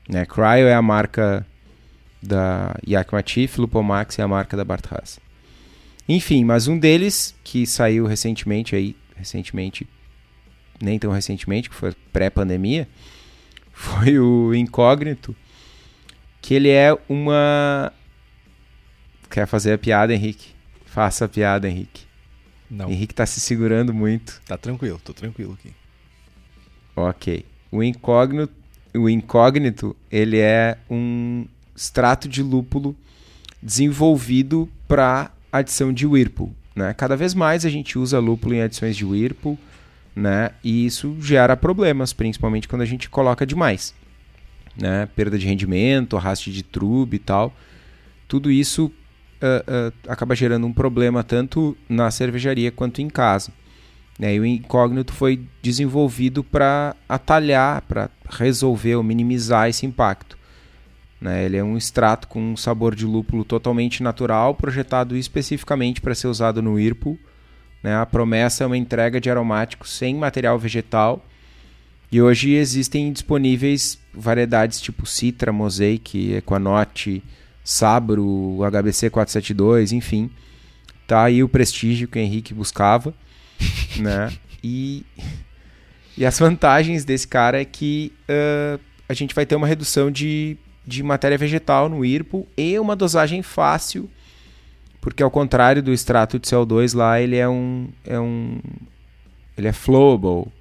Né? Cryo é a marca da Yakima Chief, Lupomax é a marca da Bartras. Enfim, mas um deles que saiu recentemente aí, recentemente, nem tão recentemente, que foi pré-pandemia, foi o Incógnito, que ele é uma. Quer fazer a piada, Henrique? Faça a piada, Henrique. Não. Henrique tá se segurando muito. Tá tranquilo, tô tranquilo aqui. Ok. O incógnito, o incógnito, ele é um extrato de lúpulo desenvolvido para adição de Whirlpool. Né? Cada vez mais a gente usa lúpulo em adições de Whirlpool né? E isso gera problemas, principalmente quando a gente coloca demais, né? Perda de rendimento, arraste de trube e tal. Tudo isso uh, uh, acaba gerando um problema tanto na cervejaria quanto em casa. Né? E o incógnito foi desenvolvido para atalhar, para resolver ou minimizar esse impacto. Né? Ele é um extrato com um sabor de lúpulo totalmente natural, projetado especificamente para ser usado no Whirlpool né? A promessa é uma entrega de aromáticos sem material vegetal. E hoje existem disponíveis variedades tipo Citra, Mosaic, Equanote, Sabro, HBC 472, enfim. Tá aí o prestígio que o Henrique buscava, né? E, e as vantagens desse cara é que uh, a gente vai ter uma redução de, de matéria vegetal no IRPO e uma dosagem fácil porque ao contrário do extrato de CO2 lá, ele é um é um ele é flowable.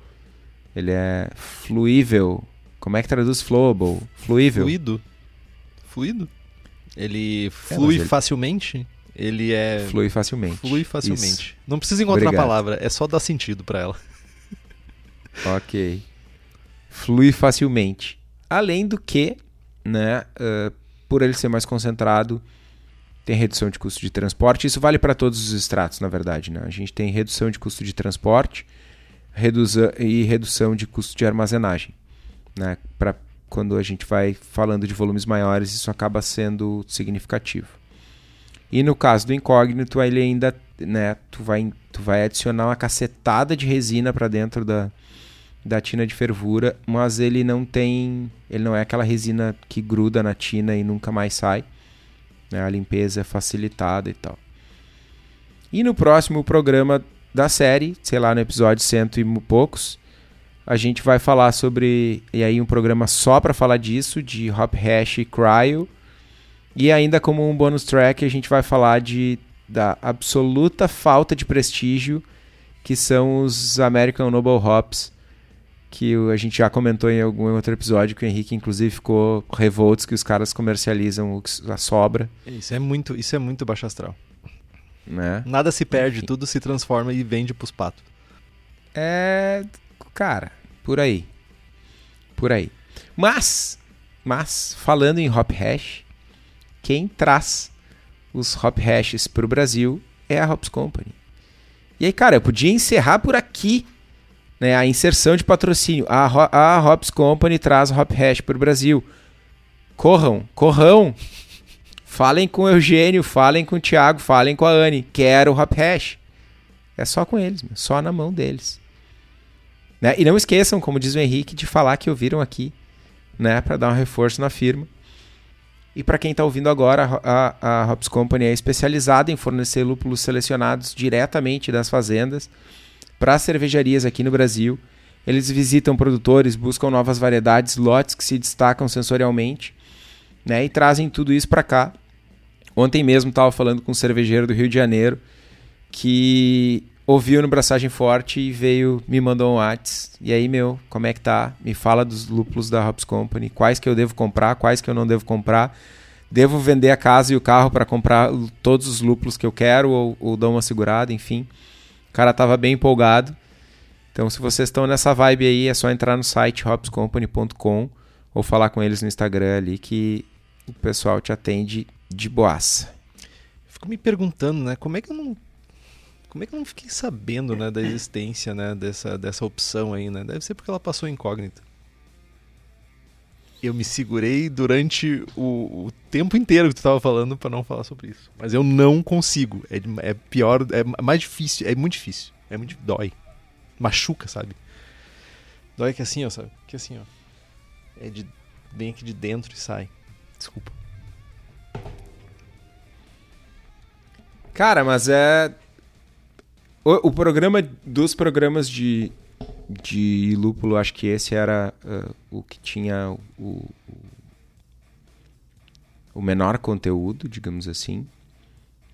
Ele é fluível. Como é que traduz flowable? Fluível. Fluido. Fluido? Ele é, flui é, ele... facilmente? Ele é flui facilmente. Flui facilmente. Isso. Não precisa encontrar Obrigado. a palavra, é só dar sentido para ela. OK. Flui facilmente. Além do que, né, uh, por ele ser mais concentrado, tem redução de custo de transporte. Isso vale para todos os extratos, na verdade. Né? A gente tem redução de custo de transporte, reduza, e redução de custo de armazenagem. Né? Para quando a gente vai falando de volumes maiores, isso acaba sendo significativo. E no caso do incógnito, ele ainda, né, tu vai, tu vai adicionar uma cacetada de resina para dentro da, da tina de fervura, mas ele não tem, ele não é aquela resina que gruda na tina e nunca mais sai. Né? A limpeza é facilitada e tal. E no próximo programa da série, sei lá, no episódio cento e poucos, a gente vai falar sobre e aí um programa só para falar disso, de Hop Hash e Cryo. E ainda como um bonus track, a gente vai falar de da absoluta falta de prestígio que são os American Noble Hops, que a gente já comentou em algum outro episódio que o Henrique inclusive ficou revoltos que os caras comercializam a sobra. Isso é muito, isso é muito baixo astral. Né? Nada se perde, Enfim. tudo se transforma e vende pros patos. É, cara, por aí. Por aí. Mas, mas falando em hop hash, quem traz os hop hashes para o Brasil é a Hops Company. E aí, cara, eu podia encerrar por aqui né, a inserção de patrocínio. A, a Hops Company traz hop hash para o Brasil. Corram, corram. Falem com o Eugênio, falem com o Thiago, falem com a Anne. Quero o Hop Hash. É só com eles, só na mão deles. Né? E não esqueçam, como diz o Henrique, de falar que ouviram aqui, né, para dar um reforço na firma. E para quem está ouvindo agora, a, a, a Hops Company é especializada em fornecer lúpulos selecionados diretamente das fazendas para cervejarias aqui no Brasil. Eles visitam produtores, buscam novas variedades, lotes que se destacam sensorialmente, né, e trazem tudo isso para cá Ontem mesmo estava falando com um cervejeiro do Rio de Janeiro que ouviu no Braçagem Forte e veio, me mandou um WhatsApp. E aí, meu, como é que tá? Me fala dos lúpulos da Hops Company. Quais que eu devo comprar, quais que eu não devo comprar. Devo vender a casa e o carro para comprar todos os lúpulos que eu quero ou, ou dar uma segurada, enfim. Cara tava bem empolgado. Então, se vocês estão nessa vibe aí, é só entrar no site hopscompany.com ou falar com eles no Instagram ali que o pessoal te atende de boaça. Fico me perguntando, né, como é que eu não como é que eu não fiquei sabendo, né, da existência, né, dessa dessa opção aí, né? Deve ser porque ela passou incógnita. Eu me segurei durante o, o tempo inteiro que tu estava falando para não falar sobre isso. Mas eu não consigo. É, é pior, é mais difícil, é muito difícil. É muito dói. Machuca, sabe? Dói que assim, ó, sabe? Que assim, ó. É de bem aqui de dentro e sai. Desculpa. Cara, mas é. O, o, programa dos programas de, de lúpulo, acho que esse era uh, o que tinha o, o menor conteúdo, digamos assim.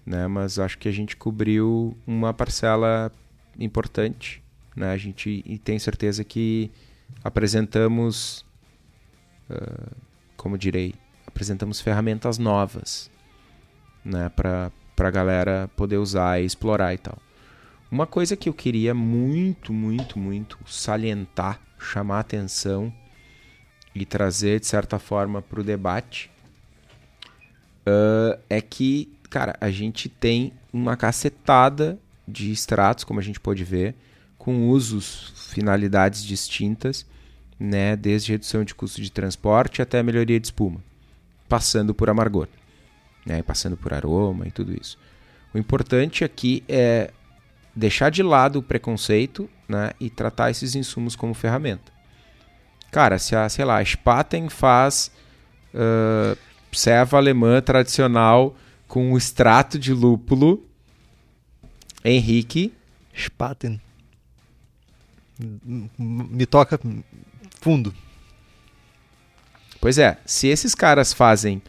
Né? Mas acho que a gente cobriu uma parcela importante. Né? A gente e tem certeza que apresentamos, uh, como direi, apresentamos ferramentas novas né? para para a galera poder usar e explorar e tal. Uma coisa que eu queria muito, muito, muito salientar, chamar atenção e trazer de certa forma para o debate uh, é que, cara, a gente tem uma cacetada de extratos, como a gente pode ver, com usos, finalidades distintas, né, desde redução de custo de transporte até melhoria de espuma, passando por amargor né, passando por aroma e tudo isso. O importante aqui é deixar de lado o preconceito né, e tratar esses insumos como ferramenta. Cara, se a, sei lá, a Spaten faz uh, serva alemã tradicional com um extrato de lúpulo, Henrique. Spaten. Me toca fundo. Pois é, se esses caras fazem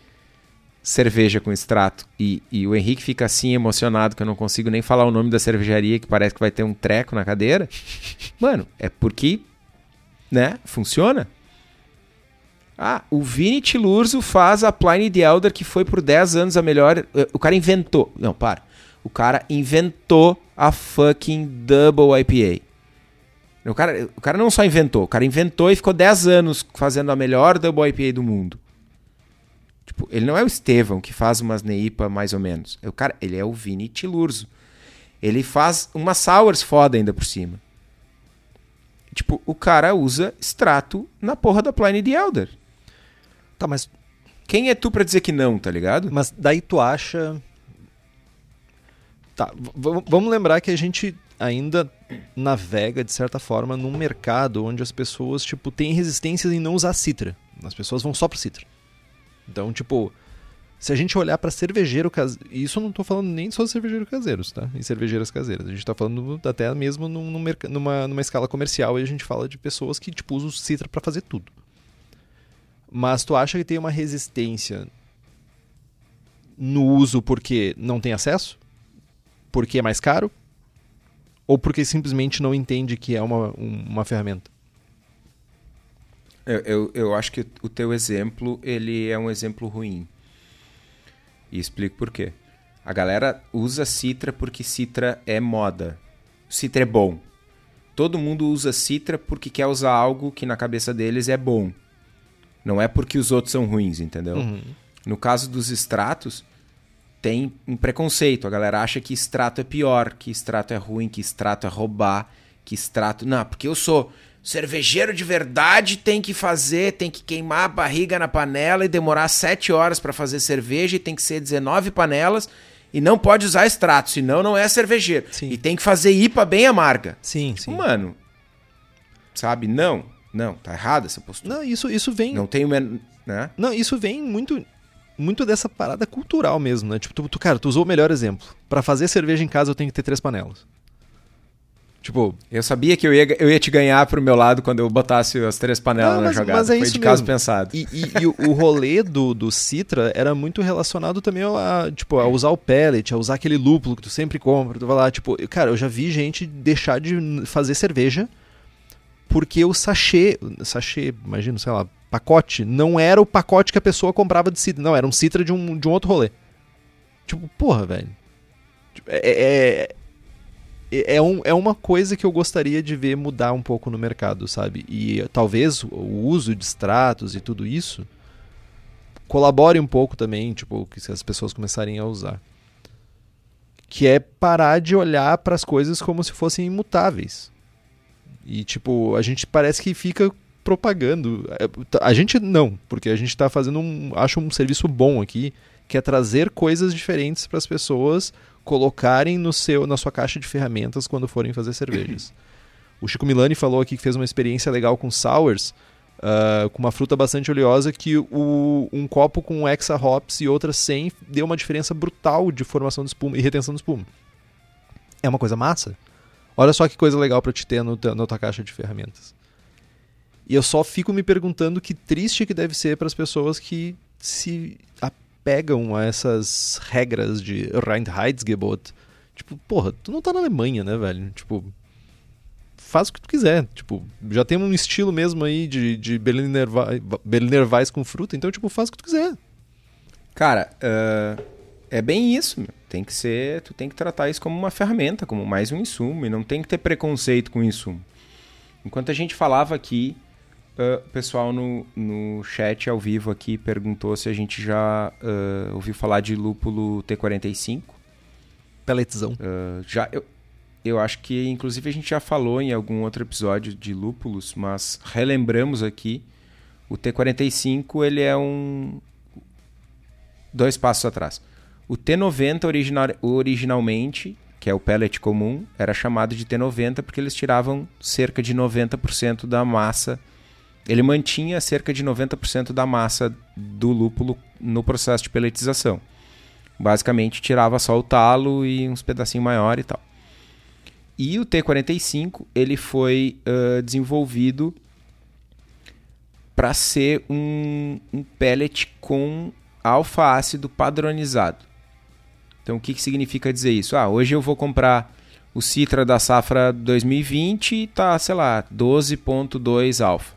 cerveja com extrato e, e, o Henrique fica assim emocionado que eu não consigo nem falar o nome da cervejaria que parece que vai ter um treco na cadeira. Mano, é porque, né, funciona. Ah, o Vini Tilurzo faz a Pliny the Elder que foi por 10 anos a melhor. Eh, o cara inventou. Não, para. O cara inventou a fucking Double IPA. O cara, o cara não só inventou, o cara inventou e ficou 10 anos fazendo a melhor Double IPA do mundo. Tipo, ele não é o Estevão que faz umas Neipa mais ou menos. É o cara, ele é o Vini Tilurzo. Ele faz uma Sours foda ainda por cima. tipo, o cara usa extrato na porra da Pliny the Elder. Tá, mas, Quem é tu pra dizer que não, tá ligado? mas daí tu acha. Tá, vamos lembrar que a gente ainda navega, de certa forma, num mercado onde as pessoas, tipo, têm resistências em não usar citra. As pessoas vão só pro citra. Então, tipo, se a gente olhar pra cervejeiro caseiro. Isso eu não tô falando nem só de cervejeiro caseiros, tá? E cervejeiras caseiras. A gente tá falando até mesmo num, num numa, numa escala comercial e a gente fala de pessoas que, tipo, usam citra pra fazer tudo. Mas tu acha que tem uma resistência no uso porque não tem acesso? Porque é mais caro? Ou porque simplesmente não entende que é uma, um- uma ferramenta? Eu, eu, eu acho que o teu exemplo, ele é um exemplo ruim. E explico por quê. A galera usa Citra porque Citra é moda. Citra é bom. Todo mundo usa Citra porque quer usar algo que na cabeça deles é bom. Não é porque os outros são ruins, entendeu? No caso dos extratos, tem um preconceito. A galera acha que extrato é pior, que extrato é ruim, que extrato é roubar, que extrato. Não, porque eu sou cervejeiro de verdade, tem que fazer, tem que queimar a barriga na panela e demorar 7 horas para fazer cerveja e tem que ser 19 panelas e não pode usar extrato, senão não é cervejeiro. Sim. E tem que fazer IPA bem amarga. Sim, sim. Mano, sabe? Não, não, tá errada essa postura. Não, isso, isso vem. Não tem né? Não, isso vem muito muito dessa parada cultural mesmo, né? Tipo, tu, tu- cara, tu usou o melhor exemplo. Pra fazer cerveja em casa eu tenho que ter três panelas. Tipo, Eu sabia que eu ia, eu ia te ganhar pro meu lado quando eu botasse as três panelas Não, na mas- jogada. mas é Foi isso de caso mesmo. pensado. e, e- e o, o rolê do, do Citra era muito relacionado também a, tipo, a usar o pellet, a usar aquele lúpulo que tu sempre compra. Tu vai lá, tipo, cara, eu já vi gente deixar de fazer cerveja porque o sachê, sachê, imagino, sei lá, pacote, não era o pacote que a pessoa comprava de Citra. Não, era um Citra de um, de um outro rolê. Tipo, porra, velho. Tipo, É, é, é, é, um, é uma coisa que eu gostaria de ver mudar um pouco no mercado, sabe? E talvez o uso de extratos e tudo isso colabore um pouco também, tipo, que as pessoas começarem a usar. Que é parar de olhar para as coisas como se fossem imutáveis. E, tipo, a gente parece que fica propagando. A gente não, porque a gente está fazendo um, acho um serviço bom aqui, que é trazer coisas diferentes para as pessoas colocarem no seu, na sua caixa de ferramentas quando forem fazer cervejas. O Chico Milani falou aqui que fez uma experiência legal com sours, ah, com uma fruta bastante oleosa, que o, um copo com hexa hops e outra sem deu uma diferença brutal de formação de espuma e retenção de espuma. É uma coisa massa. Olha só que coisa legal para te ter no, na tua caixa de ferramentas. E eu só fico me perguntando que triste que deve ser para as pessoas que se apegam a essas regras de Reinheitsgebot. Tipo, porra, tu não tá na Alemanha, né, velho? Tipo, faz o que tu quiser. Tipo, já tem um estilo mesmo aí de, de Berliner, Berliner Weiss com fruta, então, tipo, faz o que tu quiser. Cara, ah, é bem isso, meu. Tem que ser, tu tem que tratar isso como uma ferramenta, como mais um insumo, e não tem que ter preconceito com o insumo. Enquanto a gente falava aqui, ah, o pessoal no, no chat ao vivo aqui perguntou se a gente já ah, ouviu falar de lúpulo T45. Pelletzão. Ah, já, eu, eu acho que, inclusive, a gente já falou em algum outro episódio de lúpulos, mas relembramos aqui. O T45 ele é um. Dois passos atrás. O T90 original, originalmente, que é o pellet comum, era chamado de T90 porque eles tiravam cerca de 90% da massa. Ele mantinha cerca de 90% da massa do lúpulo no processo de pelletização. Basicamente tirava só o talo e uns pedacinhos maior e tal. E o T45 ele foi ah, desenvolvido para ser um, um pellet com alfa-ácido padronizado. Então o que, que significa dizer isso? Ah, hoje eu vou comprar o Citra da safra 2020 e tá, sei lá, 12.2 alfa.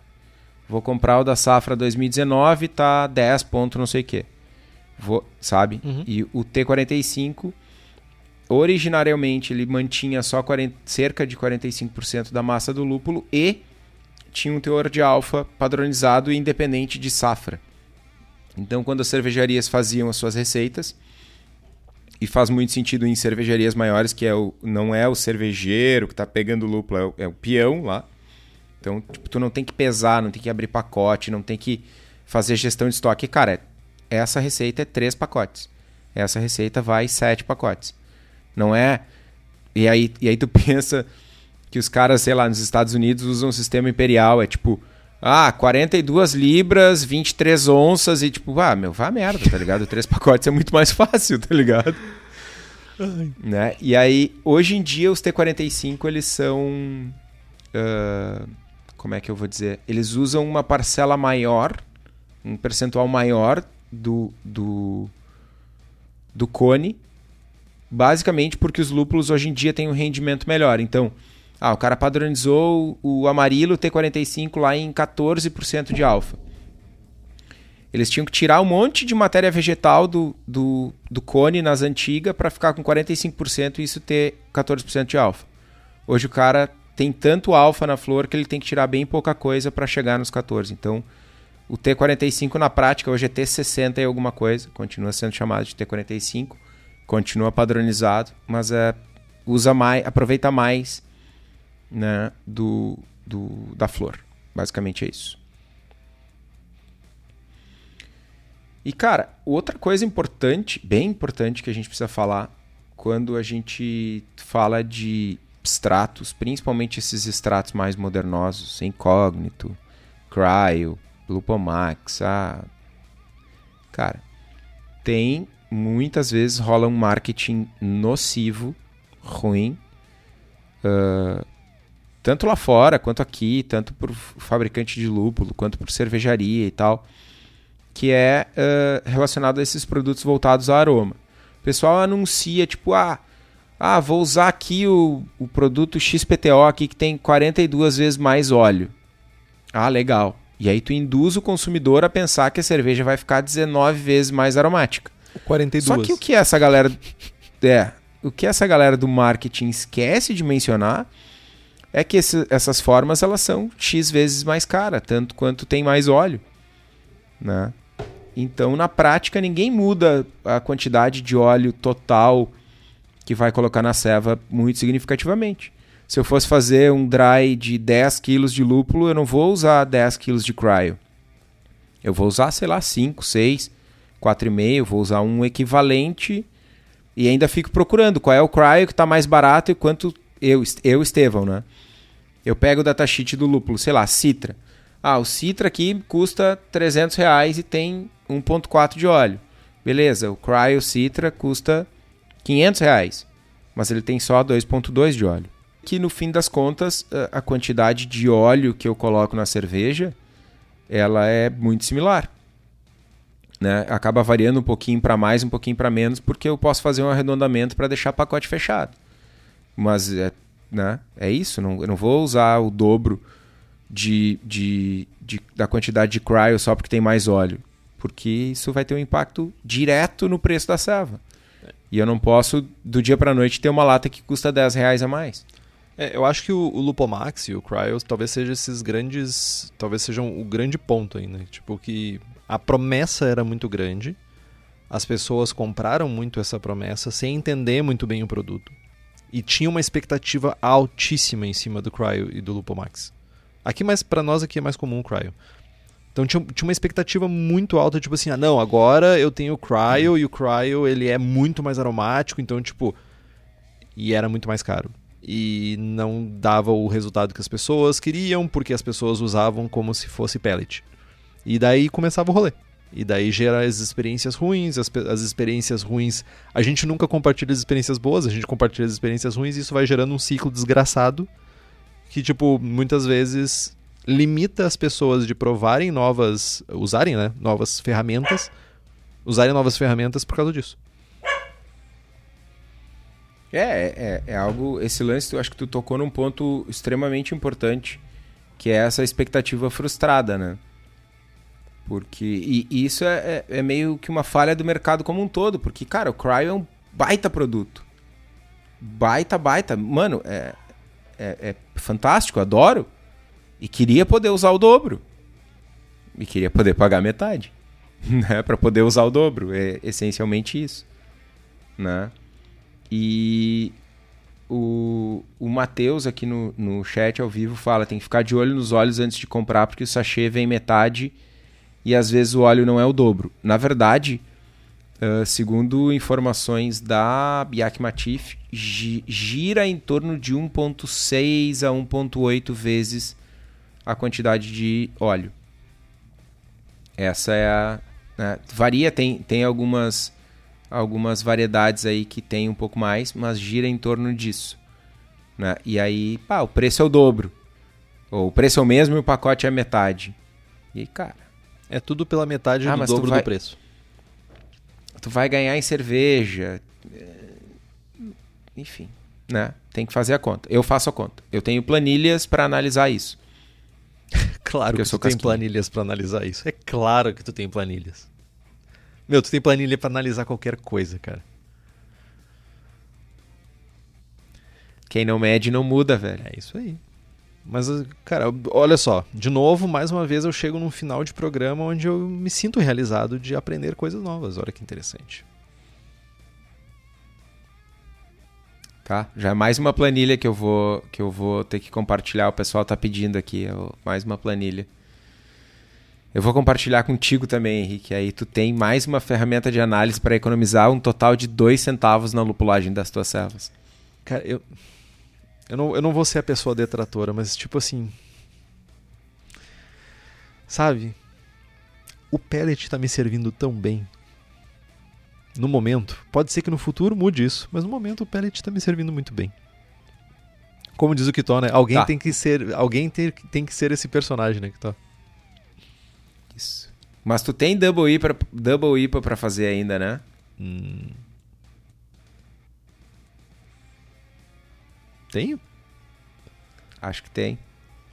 Vou comprar o da safra 2019 e tá 10 ponto não sei o que. Vou, sabe? Uhum. E o T45 originariamente ele mantinha só 40 cerca de 45% da massa do lúpulo e tinha um teor de alfa padronizado e independente de safra. Então, quando as cervejarias faziam as suas receitas, e faz muito sentido em cervejarias maiores, que é o, não é o cervejeiro que está pegando o lúpulo, é o, é o peão lá. Então, tipo, tu não tem que pesar, não tem que abrir pacote, não tem que fazer gestão de estoque. Cara, essa receita é três pacotes. Essa receita vai sete pacotes. Não é. E aí, e aí tu pensa que os caras, sei lá, nos Estados Unidos usam um sistema imperial. É tipo, ah, 42 libras, 23 onças e tipo, ah, meu, vá merda, tá ligado? Três pacotes é muito mais fácil, tá ligado? Né? E aí, hoje em dia, os T45, eles são. Uh, como é que eu vou dizer? Eles usam uma parcela maior, um percentual maior do, do, do cone, basicamente porque os lúpulos hoje em dia têm um rendimento melhor. Então, ah, o cara padronizou o amarilo T45 lá em 14% de alfa. Eles tinham que tirar um monte de matéria vegetal do, do, do cone nas antigas para ficar com 45% e isso ter 14% de alfa. Hoje o cara tem tanto alfa na flor que ele tem que tirar bem pouca coisa para chegar nos 14. Então, o T45 na prática hoje é T60 e alguma coisa, continua sendo chamado de T45, continua padronizado, mas é, usa mais, aproveita mais né, do, do, da flor. Basicamente é isso. E, cara, outra coisa importante, bem importante que a gente precisa falar quando a gente fala de extratos, principalmente esses extratos mais modernosos, incógnito, cryo, Lupomax, ah, cara, tem muitas vezes rola um marketing nocivo, ruim, uh, tanto lá fora quanto aqui, tanto por fabricante de lúpulo quanto por cervejaria e tal que é uh, relacionado a esses produtos voltados a aroma. O pessoal anuncia, tipo, ah, ah vou usar aqui o, o produto XPTO aqui que tem 42 vezes mais óleo. Ah, legal. E aí tu induz o consumidor a pensar que a cerveja vai ficar 19 vezes mais aromática. 42. Só que o que essa galera é, o que essa galera do marketing esquece de mencionar é que esse, essas formas elas são x vezes mais cara, tanto quanto tem mais óleo, né? Então, na prática, ninguém muda a quantidade de óleo total que vai colocar na ceva muito significativamente. Se eu fosse fazer um dry de 10 kg de lúpulo, eu não vou usar 10 kg de cryo. Eu vou usar, sei lá, 5, 6, 4,5, vou usar um equivalente e ainda fico procurando qual é o cryo que está mais barato e quanto eu, eu Estevão, né? Eu pego o datasheet do lúpulo, sei lá, Citra. Ah, o Citra aqui custa 300 reais e tem 1.4 de óleo. Beleza, o Cryo Citra custa 500 reais, mas ele tem só 2.2 de óleo. Que no fim das contas, a quantidade de óleo que eu coloco na cerveja, ela é muito similar. Né? Acaba variando um pouquinho para mais, um pouquinho para menos, porque eu posso fazer um arredondamento para deixar pacote fechado. Mas é, né? é isso, não, eu não vou usar o dobro de, de, de, da quantidade de cryo só porque tem mais óleo porque isso vai ter um impacto direto no preço da serva. E eu não posso, do dia para noite, ter uma lata que custa 10 reais a mais. É, eu acho que o, o Lupomax e o Cryo talvez sejam esses grandes. Talvez sejam o grande ponto ainda. Tipo, que a promessa era muito grande, as pessoas compraram muito essa promessa sem entender muito bem o produto. E tinha uma expectativa altíssima em cima do Cryo e do Lupomax. Aqui, mais para nós, aqui é mais comum o Cryo. Então tinha, tinha uma expectativa muito alta, tipo assim, ah, não, agora eu tenho o Cryo e o Cryo ele é muito mais aromático, então, tipo. E era muito mais caro. E não dava o resultado que as pessoas queriam, porque as pessoas usavam como se fosse pellet. E daí começava o rolê. E daí gera as experiências ruins, as, as experiências ruins. A gente nunca compartilha as experiências boas, a gente compartilha as experiências ruins e isso vai gerando um ciclo desgraçado. Que, tipo, muitas vezes limita as pessoas de provarem novas, usarem, né, novas ferramentas, usarem novas ferramentas por causa disso. É, é, é algo. Esse lance, eu acho que tu tocou num ponto extremamente importante, que é essa expectativa frustrada, né? Porque. E, e isso é, é, é, meio que uma falha do mercado como um todo, porque, cara, o Cryo é um baita produto. Baita, baita. Mano, é, é, é fantástico, adoro. E queria poder usar o dobro. E queria poder pagar metade. Né? Para poder usar o dobro. É essencialmente isso. Né? E, o, o Matheus aqui no, no chat ao vivo fala: tem que ficar de olho nos óleos antes de comprar, porque o sachê vem metade e às vezes o óleo não é o dobro. Na verdade, uh, segundo informações da Biak Matif, gira em torno de 1,6 a 1,8 vezes a quantidade de óleo. Essa é a. Né, varia, tem, tem algumas, algumas variedades aí que tem um pouco mais, mas gira em torno disso. Né? E aí, pá, o preço é o dobro. Ou o preço é o mesmo e o pacote é a metade. E aí, cara é tudo pela metade ah, do dobro vai... do preço. Tu vai ganhar em cerveja. É, enfim, né? Tem que fazer a conta. Eu faço a conta. Eu tenho planilhas para analisar isso. Claro que, que tu tem planilhas para analisar isso. É claro que tu tem planilhas. Meu, tu tem planilha para analisar qualquer coisa, cara. Quem não mede não muda, velho. É isso aí. Mas, cara, olha só, de novo, mais uma vez eu chego num final de programa onde eu me sinto realizado de aprender coisas novas. Olha que interessante. Tá? Já é mais uma planilha que eu vou que eu vou ter que compartilhar. O pessoal tá pedindo aqui, mais uma planilha. Eu vou compartilhar contigo também, Henrique. Aí tu tem mais uma ferramenta de análise para economizar um total de dois centavos na lupulagem das tuas servas. Cara, eu eu não, eu não vou ser a pessoa detratora, mas tipo assim. Sabe? O pellet tá me servindo tão bem. No momento. Pode ser que no futuro mude isso, mas no momento o pellet tá me servindo muito bem. Como diz o Kitó, né? Alguém tá. tem que ser. Alguém tem, tem que ser esse personagem, né, Kitó? Isso. Mas tu tem Double IPA, double IPA pra fazer ainda, né? Hum. Tenho? Acho que tem.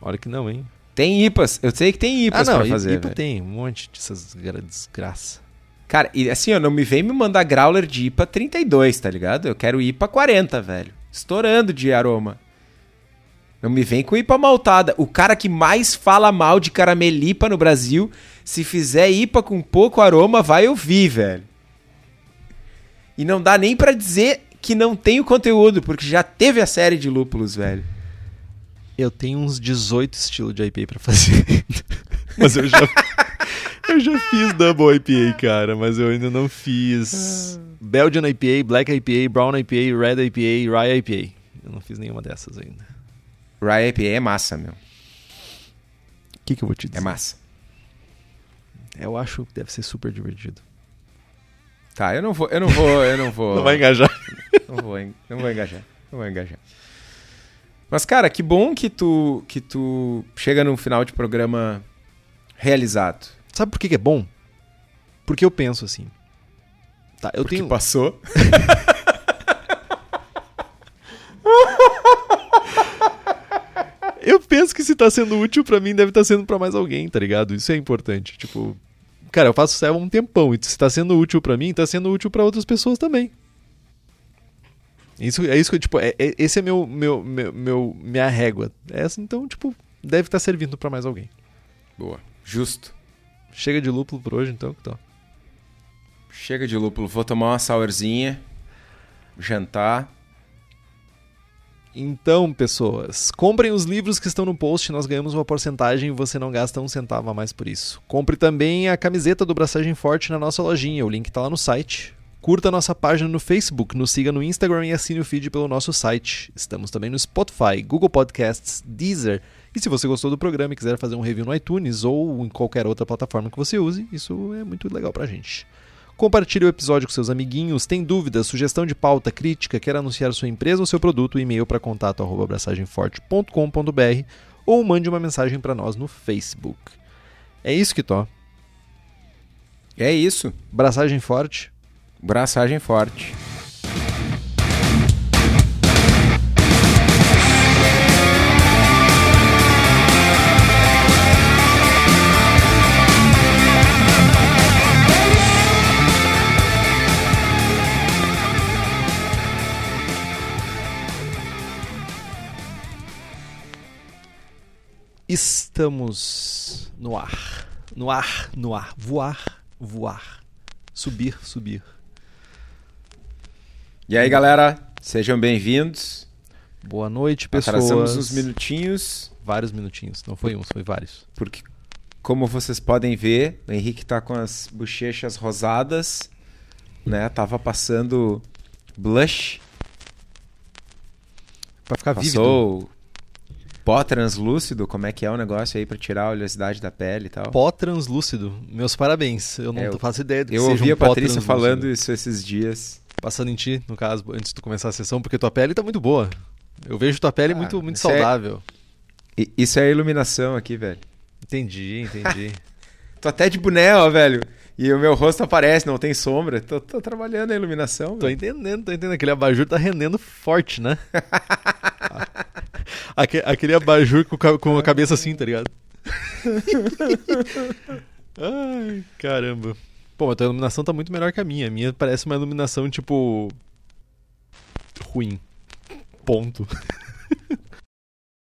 Olha que não, hein? Tem IPAs. Eu sei que tem IPAs ah, não, pra fazer. IPA velho. tem, um monte dessas desgraça. Cara, e assim, ó, não me vem me mandar growler de IPA 32, tá ligado? Eu quero IPA 40, velho. Estourando de aroma. Não me vem com IPA maltada. O cara que mais fala mal de caramelipa no Brasil, se fizer IPA com pouco aroma, vai ouvir, velho. E não dá nem para dizer que não tem o conteúdo, porque já teve a série de lúpulos, velho. Eu tenho uns 18 estilos de IPA para fazer. mas eu já eu já fiz Double IPA, cara, mas eu ainda não fiz Belgian IPA, Black IPA, Brown IPA, Red IPA, Rye IPA. Eu não fiz nenhuma dessas ainda. Rye IPA é massa, meu. O que, que eu vou te dizer? É massa. Eu acho que deve ser super divertido. Tá, eu não vou, eu não vou, eu não vou. não vai engajar. Não vou, não vou engajar. Não vou engajar. Mas cara, que bom que tu que tu chega num final de programa realizado. Sabe por que, que é bom? Porque eu penso assim. Tá, eu Porque tenho passou. eu penso que se tá sendo útil para mim, deve estar tá sendo para mais alguém, tá ligado? Isso é importante. Tipo, cara, eu faço servo há um tempão e se tá sendo útil para mim, tá sendo útil para outras pessoas também. Isso é isso que tipo, é, é, esse é meu, meu, meu, meu minha régua. Essa então, tipo, deve estar tá servindo para mais alguém. Boa. Justo. Chega de lúpulo por hoje então, que tal? Chega de lúpulo, vou tomar uma sourzinha, jantar. Então, pessoas, comprem os livros que estão no post, nós ganhamos uma porcentagem e você não gasta um centavo a mais por isso. Compre também a camiseta do Braçagem Forte na nossa lojinha, o link está lá no site. Curta nossa página no Facebook, nos siga no Instagram e assine o feed pelo nosso site. Estamos também no Spotify, Google Podcasts, Deezer. E se você gostou do programa e quiser fazer um review no iTunes ou em qualquer outra plataforma que você use, isso é muito legal pra gente. Compartilhe o episódio com seus amiguinhos. Tem dúvidas, sugestão de pauta, crítica, quer anunciar sua empresa ou seu produto? E-mail para contato abraçagemforte.com.br ou mande uma mensagem para nós no Facebook. É isso que tô. É isso. Braçagem forte. Braçagem forte. Estamos no ar. No ar, no ar. Voar, voar. Subir, subir. E aí, galera, sejam bem-vindos. Boa noite, pessoas. Atrasamos uns minutinhos, Vários minutinhos. Não foi um, foi vários. porque, como vocês podem ver, o Henrique tá com as bochechas rosadas, né? Tava passando blush, Pra ficar vívido. Pó translúcido, como é que é o negócio aí pra tirar a oleosidade da pele e tal. Pó translúcido. Meus parabéns. Eu não É, faço ideia do que Eu ouvi um a Patrícia falando isso esses dias. Passando em ti, no caso, antes de tu começar a sessão, porque tua pele tá muito boa. Eu vejo tua pele Ah, muito, muito é- saudável. E- isso é iluminação aqui, velho. Entendi, entendi. Tô até de boné, ó, velho. E o meu rosto aparece, não tem sombra. Tô, tô trabalhando a iluminação. tô velho. entendendo, tô entendendo. Aquele abajur tá rendendo forte, né? Aque- aquele abajur com, com a cabeça assim, tá ligado? Ai, caramba. Pô, mas tua iluminação tá muito melhor que a minha. A minha parece uma iluminação, tipo. ruim. Ponto.